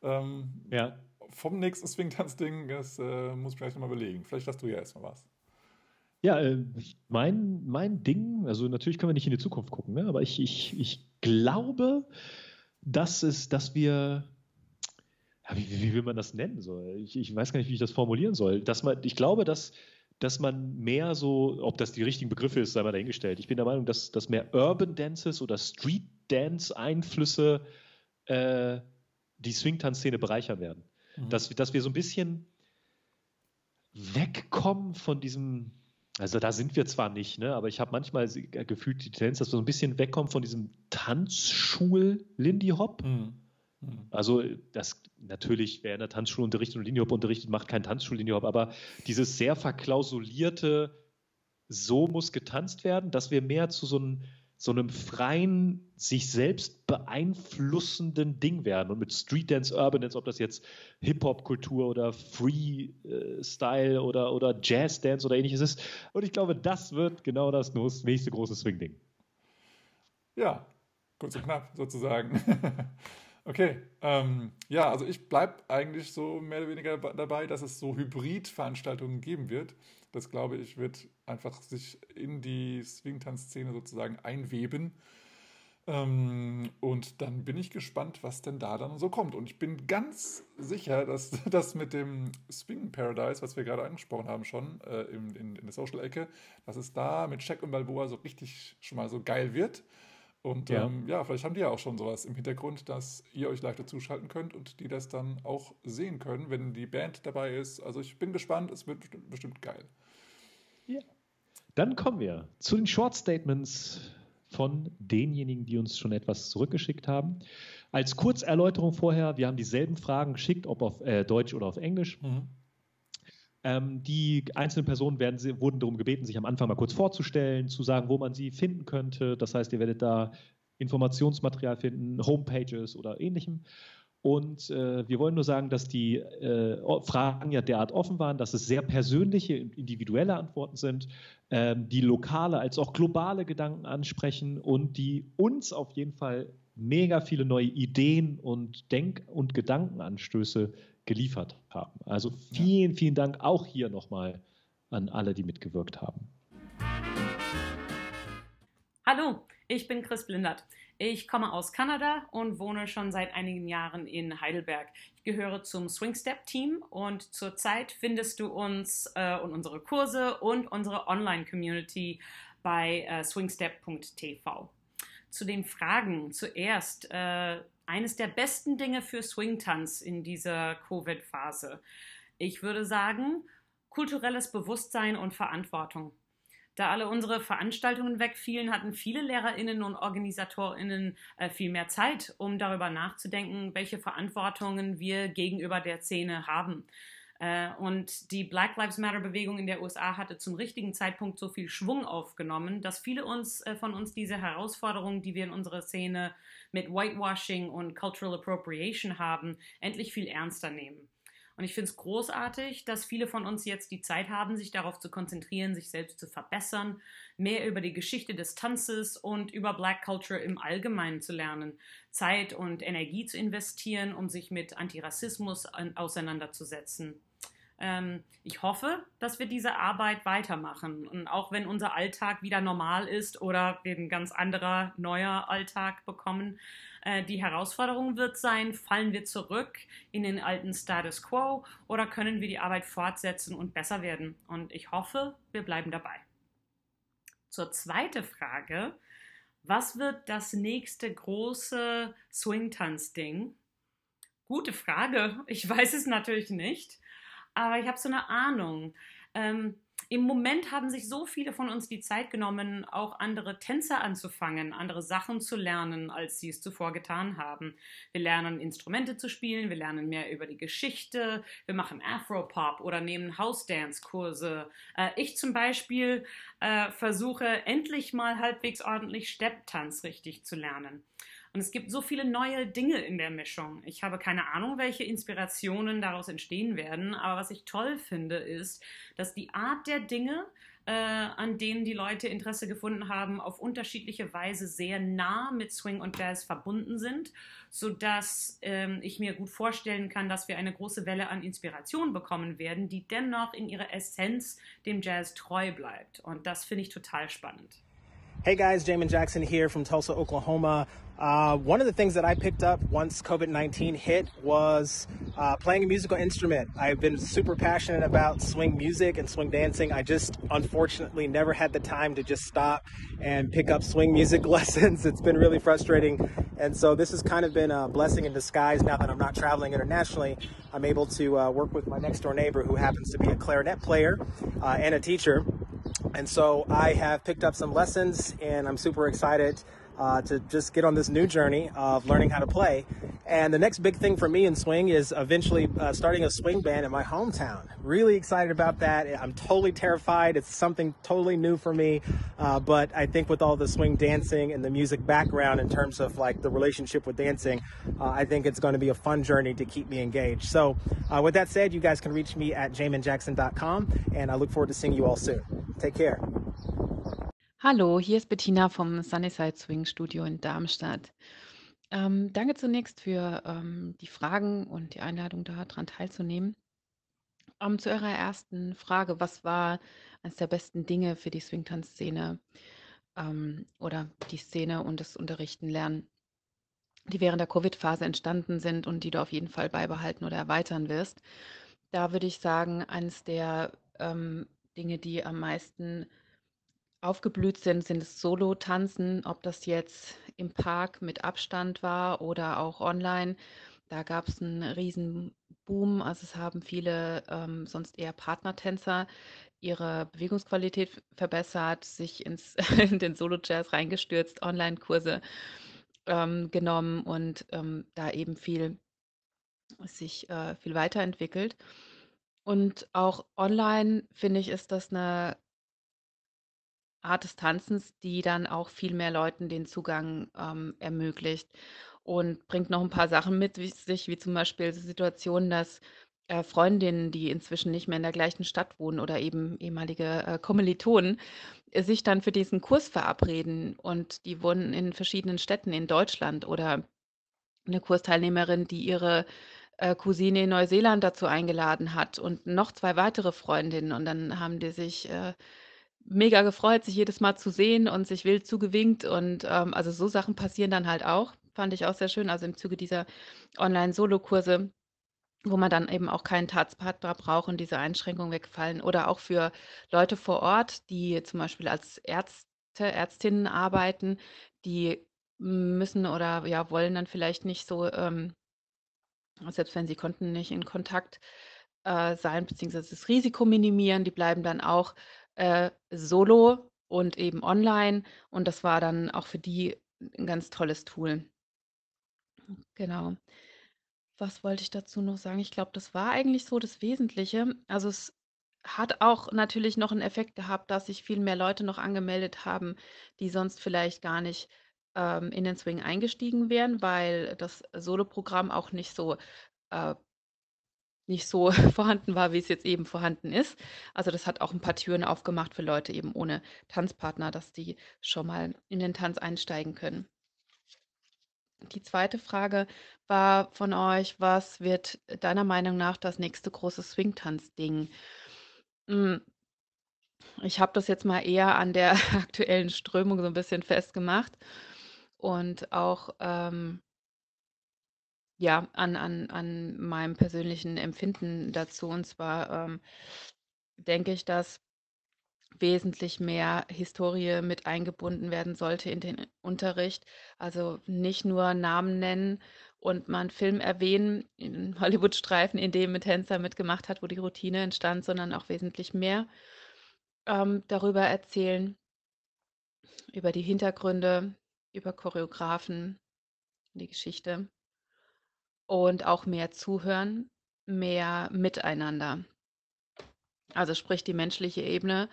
ähm, ja. Vom nächsten Swing-Tanz-Ding, das äh, muss ich vielleicht nochmal überlegen. Vielleicht hast du ja erstmal was. Ja, äh, mein, mein Ding, also natürlich können wir nicht in die Zukunft gucken, ne? aber ich, ich, ich glaube, dass es, dass wir, wie, wie will man das nennen? So? Ich, ich weiß gar nicht, wie ich das formulieren soll. Dass man, ich glaube, dass, dass man mehr so, ob das die richtigen Begriffe ist, sei mal dahingestellt. Ich bin der Meinung, dass, dass mehr Urban Dances oder Street Dance Einflüsse äh, die Swing-Tanz-Szene bereichern werden. Dass, dass wir so ein bisschen wegkommen von diesem, also da sind wir zwar nicht, ne, aber ich habe manchmal äh, gefühlt die Tendenz, dass wir so ein bisschen wegkommen von diesem Tanzschul-Lindy Hop. Mhm. Mhm. Also das natürlich, wer in der Tanzschule unterrichtet und Lindy Hop unterrichtet, macht kein Tanzschul-Lindy Hop, aber dieses sehr verklausulierte, so muss getanzt werden, dass wir mehr zu so einem, so einem freien, sich selbst beeinflussenden Ding werden. Und mit Street Dance, Urban Dance, ob das jetzt Hip-Hop-Kultur oder Free-Style oder, oder Jazz-Dance oder ähnliches ist. Und ich glaube, das wird genau das nächste große Swing-Ding. Ja, kurz und knapp sozusagen. okay, ähm, ja, also ich bleibe eigentlich so mehr oder weniger dabei, dass es so Hybrid-Veranstaltungen geben wird. Das glaube ich wird einfach sich in die Swing-Tanz-Szene sozusagen einweben. Ähm, und dann bin ich gespannt, was denn da dann so kommt. Und ich bin ganz sicher, dass das mit dem Swing Paradise, was wir gerade angesprochen haben, schon äh, in, in, in der Social-Ecke, dass es da mit Check und Balboa so richtig schon mal so geil wird. Und Ja. ja. Ähm, ja, vielleicht haben die ja auch schon sowas im Hintergrund, dass ihr euch leichter zuschalten könnt und die das dann auch sehen können, wenn die Band dabei ist. Also ich bin gespannt, es wird bestimmt, bestimmt geil. Dann kommen wir zu den Short Statements von denjenigen, die uns schon etwas zurückgeschickt haben. Als Kurzerläuterung vorher, wir haben dieselben Fragen geschickt, ob auf äh, Deutsch oder auf Englisch. Ähm, die einzelnen Personen werden, wurden darum gebeten, sich am Anfang mal kurz vorzustellen, zu sagen, wo man sie finden könnte. Das heißt, ihr werdet da Informationsmaterial finden, Homepages oder ähnlichem. Und äh, wir wollen nur sagen, dass die äh, Fragen ja derart offen waren, dass es sehr persönliche, individuelle Antworten sind, ähm, die lokale als auch globale Gedanken ansprechen und die uns auf jeden Fall mega viele neue Ideen und Denk- und Gedankenanstöße geliefert haben. Also vielen, vielen Dank auch hier nochmal an alle, die mitgewirkt haben. Hallo, ich bin Chris Blindert. Ich komme aus Kanada und wohne schon seit einigen Jahren in Heidelberg. Ich gehöre zum Swing Step Team und zurzeit findest du uns äh, und unsere Kurse und unsere Online-Community bei äh, swingstep.tv. Zu den Fragen zuerst. Äh, eines der besten Dinge für Swing-Tanz in dieser Covid-Phase. Ich würde sagen, kulturelles Bewusstsein und Verantwortung. Da alle unsere Veranstaltungen wegfielen, hatten viele Lehrerinnen und Organisatorinnen äh, viel mehr Zeit, um darüber nachzudenken, welche Verantwortungen wir gegenüber der Szene haben. Äh, und die Black Lives Matter Bewegung in der USA hatte zum richtigen Zeitpunkt so viel Schwung aufgenommen, dass viele uns, äh, von uns diese Herausforderungen, die wir in unserer Szene mit Whitewashing und Cultural Appropriation haben, endlich viel ernster nehmen. Und ich finde es großartig, dass viele von uns jetzt die Zeit haben, sich darauf zu konzentrieren, sich selbst zu verbessern, mehr über die Geschichte des Tanzes und über Black Culture im Allgemeinen zu lernen, Zeit und Energie zu investieren, um sich mit Antirassismus auseinanderzusetzen. Ähm, ich hoffe, dass wir diese Arbeit weitermachen. Und auch wenn unser Alltag wieder normal ist oder wir ein ganz anderer neuer Alltag bekommen, äh, die Herausforderung wird sein, fallen wir zurück in den alten Status quo oder können wir die Arbeit fortsetzen und besser werden? Und ich hoffe, wir bleiben dabei. Zur zweiten Frage. Was wird das nächste große Swing-Tanz-Ding? Gute Frage. Ich weiß es natürlich nicht aber ich habe so eine Ahnung. Ähm, Im Moment haben sich so viele von uns die Zeit genommen, auch andere Tänzer anzufangen, andere Sachen zu lernen, als sie es zuvor getan haben. Wir lernen Instrumente zu spielen, wir lernen mehr über die Geschichte, wir machen Afropop oder nehmen House-Dance-Kurse. Äh, ich zum Beispiel äh, versuche endlich mal halbwegs ordentlich Stepptanz richtig zu lernen. Und es gibt so viele neue Dinge in der Mischung. Ich habe keine Ahnung, welche Inspirationen daraus entstehen werden, aber was ich toll finde, ist, dass die Art der Dinge, äh, an denen die Leute Interesse gefunden haben, auf unterschiedliche Weise sehr nah mit Swing und Jazz verbunden sind, sodass ähm, ich mir gut vorstellen kann, dass wir eine große Welle an Inspiration bekommen werden, die dennoch in ihrer Essenz dem Jazz treu bleibt. Und das finde ich total spannend. Hey guys, Jamin Jackson here from Tulsa, Oklahoma. Uh, one of the things that I picked up once COVID 19 hit was uh, playing a musical instrument. I've been super passionate about swing music and swing dancing. I just unfortunately never had the time to just stop and pick up swing music lessons. It's been really frustrating. And so this has kind of been a blessing in disguise now that I'm not traveling internationally. I'm able to uh, work with my next door neighbor who happens to be a clarinet player uh, and a teacher. And so I have picked up some lessons and I'm super excited uh, to just get on this new journey of learning how to play. And the next big thing for me in swing is eventually uh, starting a swing band in my hometown. Really excited about that. I'm totally terrified. It's something totally new for me. Uh, but I think with all the swing dancing and the music background in terms of like the relationship with dancing, uh, I think it's going to be a fun journey to keep me engaged. So uh, with that said, you guys can reach me at jaminjackson.com and I look forward to seeing you all soon. Take care. Hallo, hier ist Bettina vom Sunnyside Swing Studio in Darmstadt. Ähm, danke zunächst für ähm, die Fragen und die Einladung, daran teilzunehmen. Ähm, zu Ihrer ersten Frage, was war eines der besten Dinge für die Swing-Tanz-Szene ähm, oder die Szene und das Unterrichten, Lernen, die während der Covid-Phase entstanden sind und die du auf jeden Fall beibehalten oder erweitern wirst? Da würde ich sagen, eines der ähm, Dinge, die am meisten aufgeblüht sind, sind es Solo-Tanzen, ob das jetzt im Park mit Abstand war oder auch online. Da gab es einen riesen Boom. Also es haben viele ähm, sonst eher Partnertänzer ihre Bewegungsqualität verbessert, sich ins, in den Solo-Jazz reingestürzt, Online-Kurse ähm, genommen und ähm, da eben viel sich äh, viel weiterentwickelt. Und auch online finde ich, ist das eine Art des Tanzens, die dann auch viel mehr Leuten den Zugang, ähm, ermöglicht und bringt noch ein paar Sachen mit wie sich, wie zum Beispiel die Situation, dass, äh, Freundinnen, die inzwischen nicht mehr in der gleichen Stadt wohnen oder eben ehemalige, äh, Kommilitonen, äh, sich dann für diesen Kurs verabreden und die wohnen in verschiedenen Städten in Deutschland oder eine Kursteilnehmerin, die ihre, äh, Cousine in Neuseeland dazu eingeladen hat und noch zwei weitere Freundinnen und dann haben die sich, äh mega gefreut, sich jedes Mal zu sehen und sich wild zugewinkt. Und ähm, also so Sachen passieren dann halt auch. Fand ich auch sehr schön. Also im Zuge dieser Online-Solo-Kurse, wo man dann eben auch keinen Tatspartner braucht und diese Einschränkungen wegfallen. Oder auch für Leute vor Ort, die zum Beispiel als Ärzte, Ärztinnen arbeiten, die müssen oder ja wollen dann vielleicht nicht so, ähm, selbst wenn sie konnten, nicht in Kontakt äh, sein, beziehungsweise das Risiko minimieren. Die bleiben dann auch äh, solo und eben online. Und das war dann auch für die ein ganz tolles Tool. Genau. was wollte ich dazu noch sagen? Ich glaube, das war eigentlich so das Wesentliche. Also es hat auch natürlich noch einen Effekt gehabt, dass sich viel mehr Leute noch angemeldet haben, die sonst vielleicht gar nicht ähm, in den Swing eingestiegen wären, weil das Soloprogramm auch nicht so äh, nicht so vorhanden war, wie es jetzt eben vorhanden ist. Also das hat auch ein paar Türen aufgemacht für Leute eben ohne Tanzpartner, dass die schon mal in den Tanz einsteigen können. Die zweite Frage war von euch, was wird deiner Meinung nach das nächste große Swing-Tanz-Ding? Hm, ich habe das jetzt mal eher an der aktuellen Strömung so ein bisschen festgemacht und auch ähm, ja, an, an, an meinem persönlichen Empfinden dazu. Und zwar ähm, denke ich, dass wesentlich mehr Historie mit eingebunden werden sollte in den Unterricht. Also nicht nur Namen nennen und mal einen Film erwähnen, in Hollywood-Streifen, in dem ein Tänzer mitgemacht hat, wo die Routine entstand, sondern auch wesentlich mehr ähm, darüber erzählen, über die Hintergründe, über Choreografen, die Geschichte und auch mehr zuhören, mehr miteinander. Also sprich die menschliche Ebene,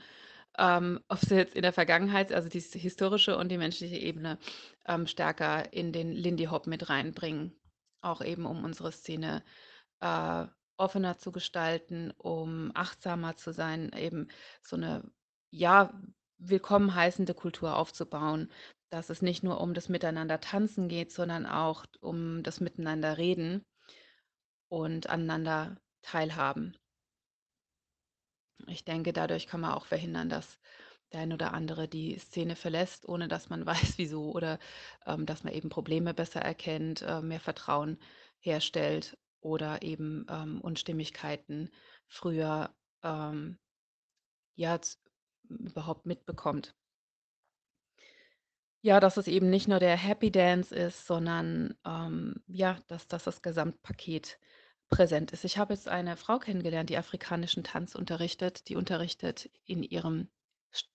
ähm, ob sie jetzt in der Vergangenheit, also die historische und die menschliche Ebene ähm, stärker in den Lindy Hop mit reinbringen. Auch eben um unsere Szene äh, offener zu gestalten, um achtsamer zu sein, eben so eine ja willkommen heißende Kultur aufzubauen, dass es nicht nur um das Miteinander tanzen geht, sondern auch um das Miteinander reden und aneinander teilhaben. Ich denke, dadurch kann man auch verhindern, dass der ein oder andere die Szene verlässt, ohne dass man weiß, wieso oder ähm, dass man eben Probleme besser erkennt, äh, mehr Vertrauen herstellt oder eben ähm, Unstimmigkeiten früher ähm, ja überhaupt mitbekommt. Ja, dass es eben nicht nur der Happy Dance ist, sondern ähm, ja, dass, dass das Gesamtpaket präsent ist. Ich habe jetzt eine Frau kennengelernt, die afrikanischen Tanz unterrichtet. Die unterrichtet in ihrem,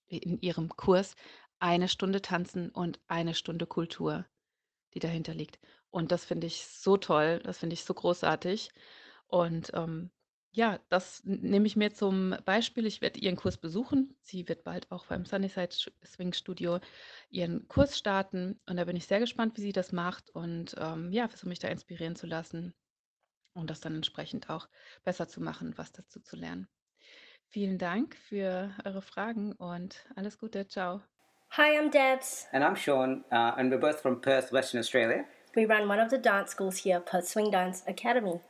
in ihrem Kurs eine Stunde Tanzen und eine Stunde Kultur, die dahinter liegt. Und das finde ich so toll, das finde ich so großartig. Und ähm, ja, das nehme ich mir zum Beispiel. Ich werde ihren Kurs besuchen. Sie wird bald auch beim Sunnyside Swing Studio ihren Kurs starten. Und da bin ich sehr gespannt, wie sie das macht und ähm, ja, versuche mich da inspirieren zu lassen und das dann entsprechend auch besser zu machen, was dazu zu lernen. Vielen Dank für eure Fragen und alles Gute. Ciao. Hi, I'm Debs. And I'm Sean, uh, and we're both from Perth, Western Australia. We run one of the dance schools here, Perth Swing Dance Academy.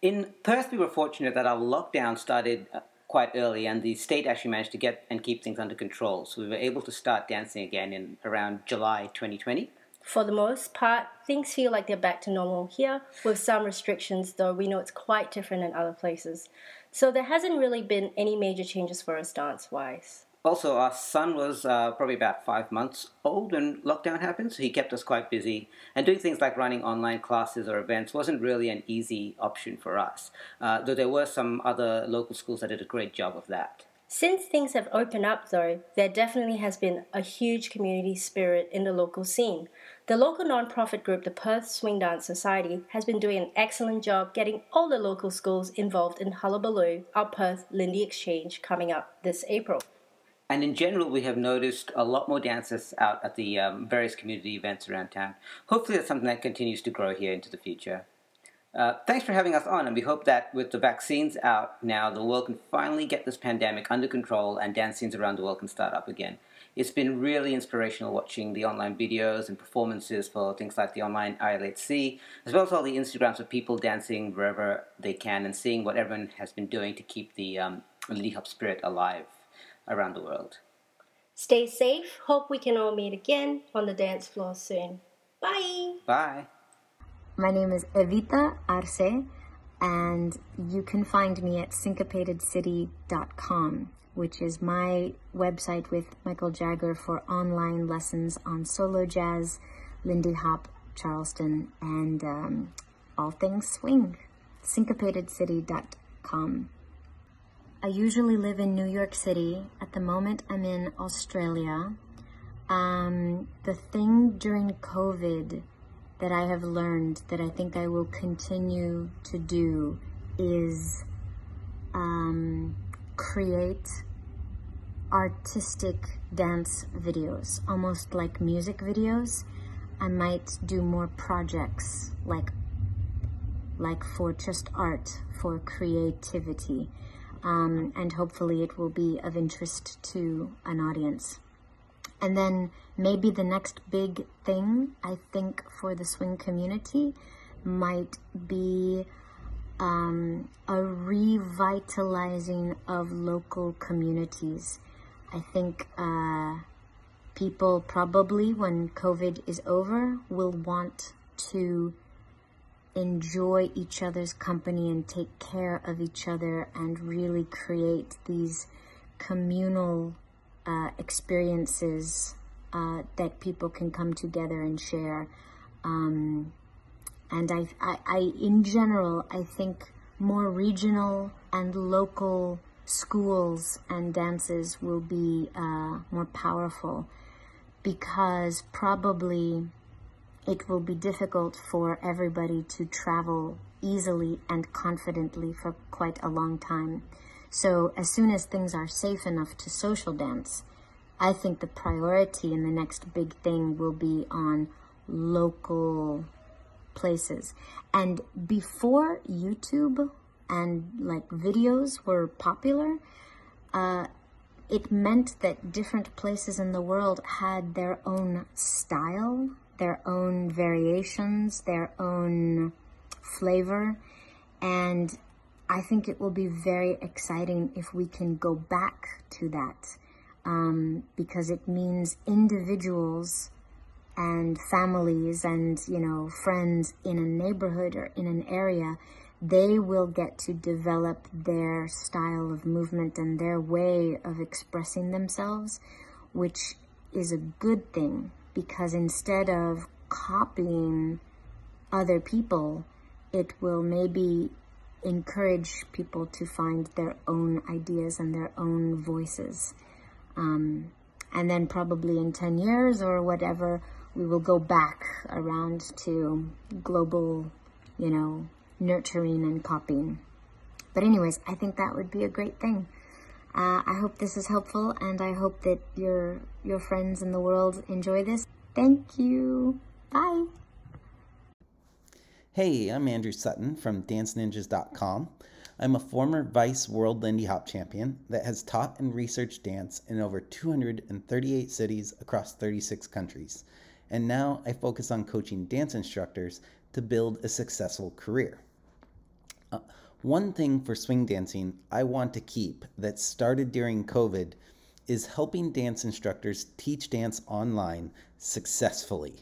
In Perth, we were fortunate that our lockdown started uh, quite early, and the state actually managed to get and keep things under control. So we were able to start dancing again in around July 2020. For the most part, things feel like they're back to normal here, with some restrictions, though we know it's quite different in other places. So there hasn't really been any major changes for us dance wise. Also, our son was uh, probably about five months old when lockdown happened, so he kept us quite busy. And doing things like running online classes or events wasn't really an easy option for us, uh, though there were some other local schools that did a great job of that. Since things have opened up, though, there definitely has been a huge community spirit in the local scene. The local non-profit group, the Perth Swing Dance Society, has been doing an excellent job getting all the local schools involved in Hullabaloo, our Perth Lindy Exchange, coming up this April. And in general, we have noticed a lot more dancers out at the um, various community events around town. Hopefully, that's something that continues to grow here into the future. Uh, thanks for having us on, and we hope that with the vaccines out now, the world can finally get this pandemic under control and dance scenes around the world can start up again. It's been really inspirational watching the online videos and performances for things like the online ILHC, as well as all the Instagrams of people dancing wherever they can and seeing what everyone has been doing to keep the um, Lee Hop spirit alive around the world. Stay safe. Hope we can all meet again on the dance floor soon. Bye. Bye. My name is Evita Arce, and you can find me at syncopatedcity.com, which is my website with Michael Jagger for online lessons on solo jazz, Lindy Hop, Charleston, and um, all things swing. syncopatedcity.com. I usually live in New York City. At the moment, I'm in Australia. Um, the thing during COVID that I have learned that I think I will continue to do is um, create artistic dance videos, almost like music videos. I might do more projects like like for just art, for creativity, um, and hopefully it will be of interest to an audience. And then maybe the next big thing I think for the swing community might be um, a revitalizing of local communities. I think uh, people probably, when COVID is over, will want to enjoy each other's company and take care of each other and really create these communal uh, experiences uh, that people can come together and share. Um, and I, I, I, in general, I think more regional and local schools and dances will be uh, more powerful because probably it will be difficult for everybody to travel easily and confidently for quite a long time. So as soon as things are safe enough to social dance, I think the priority in the next big thing will be on local places. And before YouTube and like videos were popular, uh, it meant that different places in the world had their own style, their own variations, their own flavor. And I think it will be very exciting if we can go back to that um, because it means individuals and families and you know friends in a neighborhood or in an area they will get to develop their style of movement and their way of expressing themselves which is a good thing because instead of copying other people it will maybe encourage people to find their own ideas and their own voices. Um, and then probably in 10 years or whatever, we will go back around to global, you know, nurturing and copying. But anyways, I think that would be a great thing. Uh, I hope this is helpful, and I hope that your your friends in the world enjoy this. Thank you. Bye. Hey, I'm Andrew Sutton from DanceNinjas.com. I'm a former Vice World Lindy Hop champion that has taught and researched dance in over 238 cities across 36 countries. And now I focus on coaching dance instructors to build a successful career. Uh, one thing for swing dancing I want to keep that started during COVID is helping dance instructors teach dance online successfully.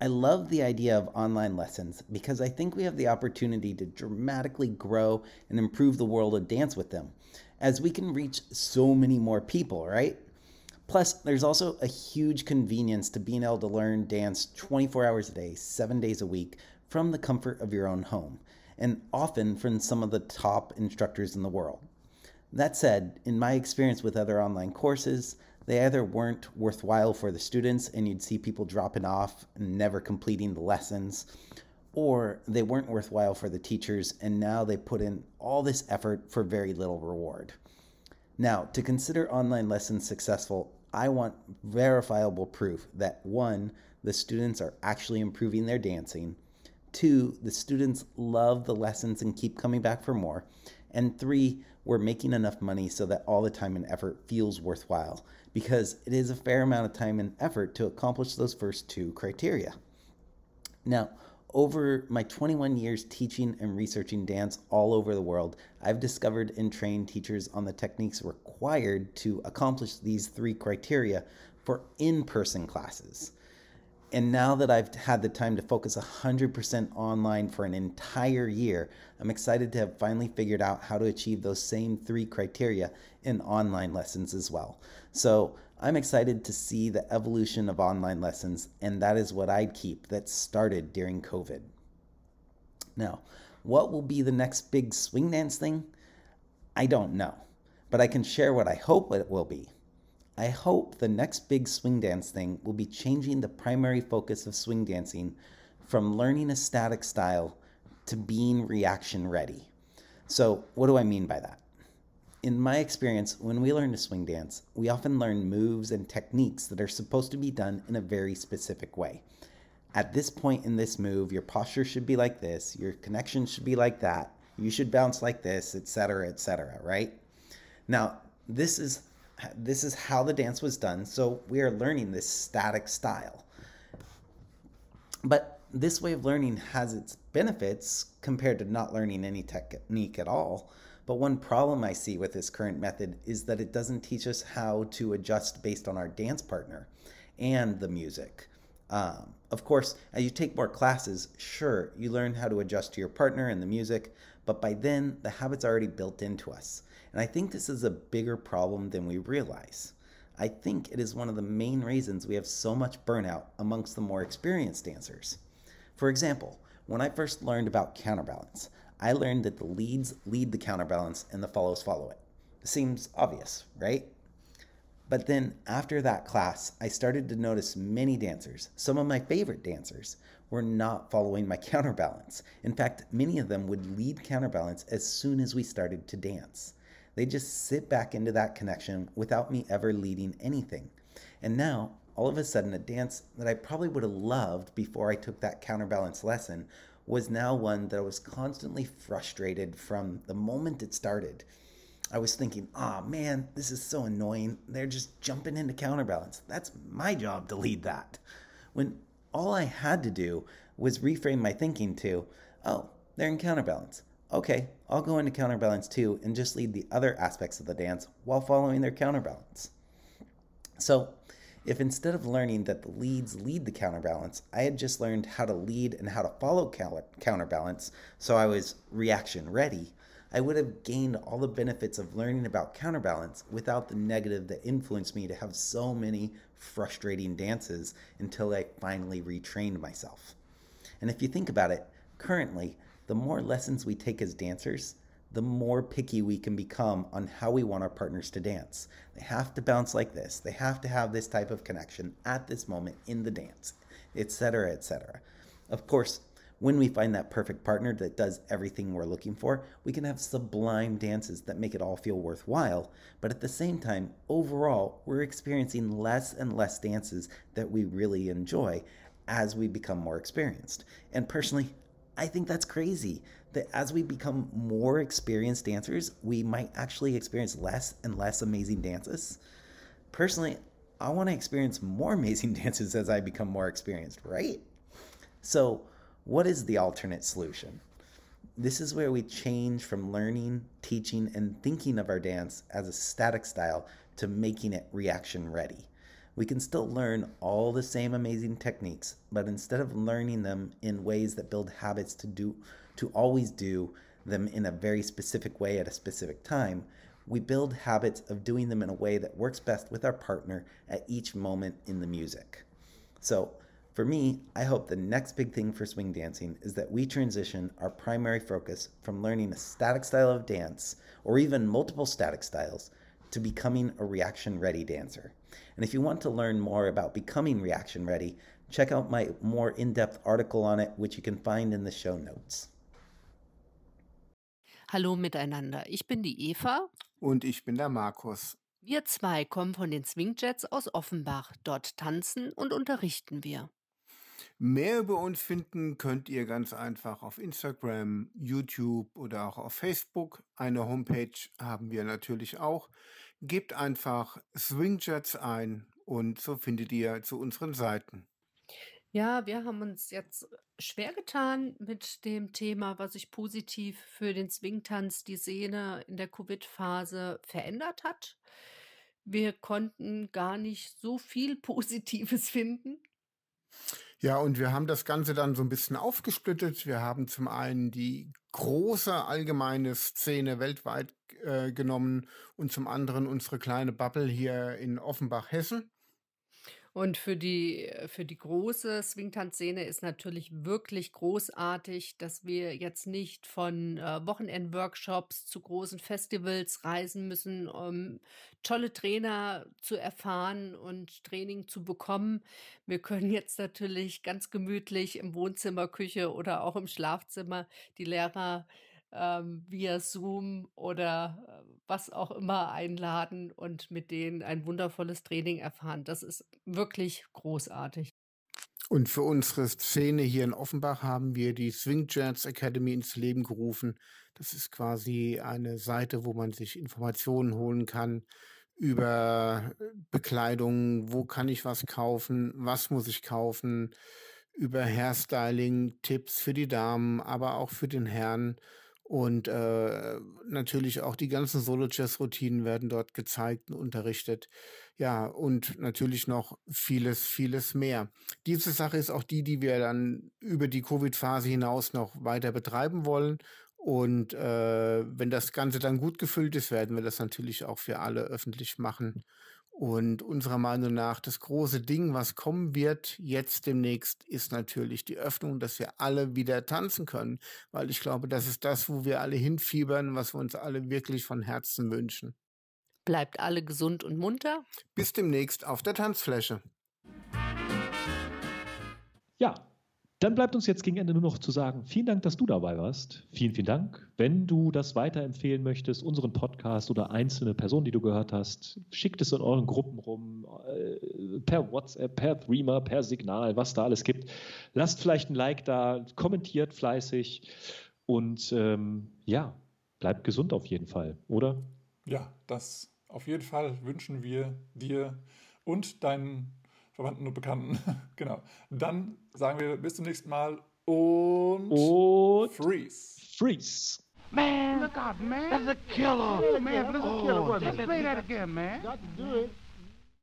I love the idea of online lessons because I think we have the opportunity to dramatically grow and improve the world of dance with them, as we can reach so many more people, right? Plus, there's also a huge convenience to being able to learn dance 24 hours a day, seven days a week, from the comfort of your own home, and often from some of the top instructors in the world. That said, in my experience with other online courses, they either weren't worthwhile for the students and you'd see people dropping off and never completing the lessons, or they weren't worthwhile for the teachers and now they put in all this effort for very little reward. Now, to consider online lessons successful, I want verifiable proof that one, the students are actually improving their dancing, two, the students love the lessons and keep coming back for more, and three, we're making enough money so that all the time and effort feels worthwhile because it is a fair amount of time and effort to accomplish those first two criteria. Now, over my 21 years teaching and researching dance all over the world, I've discovered and trained teachers on the techniques required to accomplish these three criteria for in person classes. And now that I've had the time to focus 100% online for an entire year, I'm excited to have finally figured out how to achieve those same three criteria in online lessons as well. So I'm excited to see the evolution of online lessons, and that is what I'd keep that started during COVID. Now, what will be the next big swing dance thing? I don't know, but I can share what I hope it will be. I hope the next big swing dance thing will be changing the primary focus of swing dancing from learning a static style to being reaction ready. So, what do I mean by that? In my experience, when we learn to swing dance, we often learn moves and techniques that are supposed to be done in a very specific way. At this point in this move, your posture should be like this, your connection should be like that, you should bounce like this, etc., etc., right? Now, this is this is how the dance was done, so we are learning this static style. But this way of learning has its benefits compared to not learning any technique at all. But one problem I see with this current method is that it doesn't teach us how to adjust based on our dance partner and the music. Um, of course, as you take more classes, sure, you learn how to adjust to your partner and the music, but by then, the habit's are already built into us. And I think this is a bigger problem than we realize. I think it is one of the main reasons we have so much burnout amongst the more experienced dancers. For example, when I first learned about counterbalance, I learned that the leads lead the counterbalance and the follows follow it. it seems obvious, right? But then after that class, I started to notice many dancers, some of my favorite dancers, were not following my counterbalance. In fact, many of them would lead counterbalance as soon as we started to dance. They just sit back into that connection without me ever leading anything. And now, all of a sudden, a dance that I probably would have loved before I took that counterbalance lesson was now one that I was constantly frustrated from the moment it started. I was thinking, oh man, this is so annoying. They're just jumping into counterbalance. That's my job to lead that. When all I had to do was reframe my thinking to, oh, they're in counterbalance okay, I'll go into counterbalance too and just lead the other aspects of the dance while following their counterbalance. So, if instead of learning that the leads lead the counterbalance, I had just learned how to lead and how to follow counterbalance, so I was reaction ready, I would have gained all the benefits of learning about counterbalance without the negative that influenced me to have so many frustrating dances until I finally retrained myself. And if you think about it, currently, the more lessons we take as dancers, the more picky we can become on how we want our partners to dance. They have to bounce like this. They have to have this type of connection at this moment in the dance, etc., etc. Of course, when we find that perfect partner that does everything we're looking for, we can have sublime dances that make it all feel worthwhile. But at the same time, overall, we're experiencing less and less dances that we really enjoy as we become more experienced. And personally, I think that's crazy that as we become more experienced dancers, we might actually experience less and less amazing dances. Personally, I want to experience more amazing dances as I become more experienced, right? So, what is the alternate solution? This is where we change from learning, teaching, and thinking of our dance as a static style to making it reaction ready we can still learn all the same amazing techniques, but instead of learning them in ways that build habits to do to always do them in a very specific way at a specific time, we build habits of doing them in a way that works best with our partner at each moment in the music. So, for me, I hope the next big thing for swing dancing is that we transition our primary focus from learning a static style of dance, or even multiple static styles, to becoming a reaction ready dancer. And if you want to learn more about becoming reaction ready, check out my more in depth article on it, which you can find in the show notes. Hallo miteinander, ich bin die Eva. Und ich bin der Markus. Wir zwei kommen von den Swingjets aus Offenbach. Dort tanzen und unterrichten wir. Mehr über uns finden könnt ihr ganz einfach auf Instagram, YouTube oder auch auf Facebook. Eine Homepage haben wir natürlich auch. Gebt einfach Swingjets ein und so findet ihr zu unseren Seiten. Ja, wir haben uns jetzt schwer getan mit dem Thema, was sich positiv für den Swingtanz, die Szene in der Covid-Phase verändert hat. Wir konnten gar nicht so viel Positives finden. Ja, und wir haben das Ganze dann so ein bisschen aufgesplittet. Wir haben zum einen die große allgemeine Szene weltweit äh, genommen und zum anderen unsere kleine Bubble hier in Offenbach, Hessen. Und für die, für die große Swingtanz-Szene ist natürlich wirklich großartig, dass wir jetzt nicht von äh, Wochenend-Workshops zu großen Festivals reisen müssen, um tolle Trainer zu erfahren und Training zu bekommen. Wir können jetzt natürlich ganz gemütlich im Wohnzimmer, Küche oder auch im Schlafzimmer die Lehrer ähm, via Zoom oder äh, was auch immer einladen und mit denen ein wundervolles Training erfahren. Das ist wirklich großartig. Und für unsere Szene hier in Offenbach haben wir die Swing Jazz Academy ins Leben gerufen. Das ist quasi eine Seite, wo man sich Informationen holen kann über Bekleidung, wo kann ich was kaufen, was muss ich kaufen, über Hairstyling, Tipps für die Damen, aber auch für den Herrn und äh, natürlich auch die ganzen Solo-Jazz-Routinen werden dort gezeigt und unterrichtet. Ja, und natürlich noch vieles, vieles mehr. Diese Sache ist auch die, die wir dann über die Covid-Phase hinaus noch weiter betreiben wollen. Und äh, wenn das Ganze dann gut gefüllt ist, werden wir das natürlich auch für alle öffentlich machen. Und unserer Meinung nach, das große Ding, was kommen wird jetzt demnächst, ist natürlich die Öffnung, dass wir alle wieder tanzen können. Weil ich glaube, das ist das, wo wir alle hinfiebern, was wir uns alle wirklich von Herzen wünschen. Bleibt alle gesund und munter. Bis demnächst auf der Tanzfläche. Ja, dann bleibt uns jetzt gegen Ende nur noch zu sagen, vielen Dank, dass du dabei warst. Vielen, vielen Dank. Wenn du das weiterempfehlen möchtest, unseren Podcast oder einzelne Personen, die du gehört hast, schickt es in euren Gruppen rum, äh, per WhatsApp, per Threema, per Signal, was da alles gibt. Lasst vielleicht ein Like da, kommentiert fleißig und ähm, ja, bleibt gesund auf jeden Fall, oder? Ja, das auf jeden Fall wünschen wir dir und deinen Verwandten und Bekannten. genau. Dann sagen wir bis zum nächsten Mal und, und Freeze. Freeze. Man, look out, man. That's a killer. Oh, man, that's a killer. Let's play that again, man. Got to do it.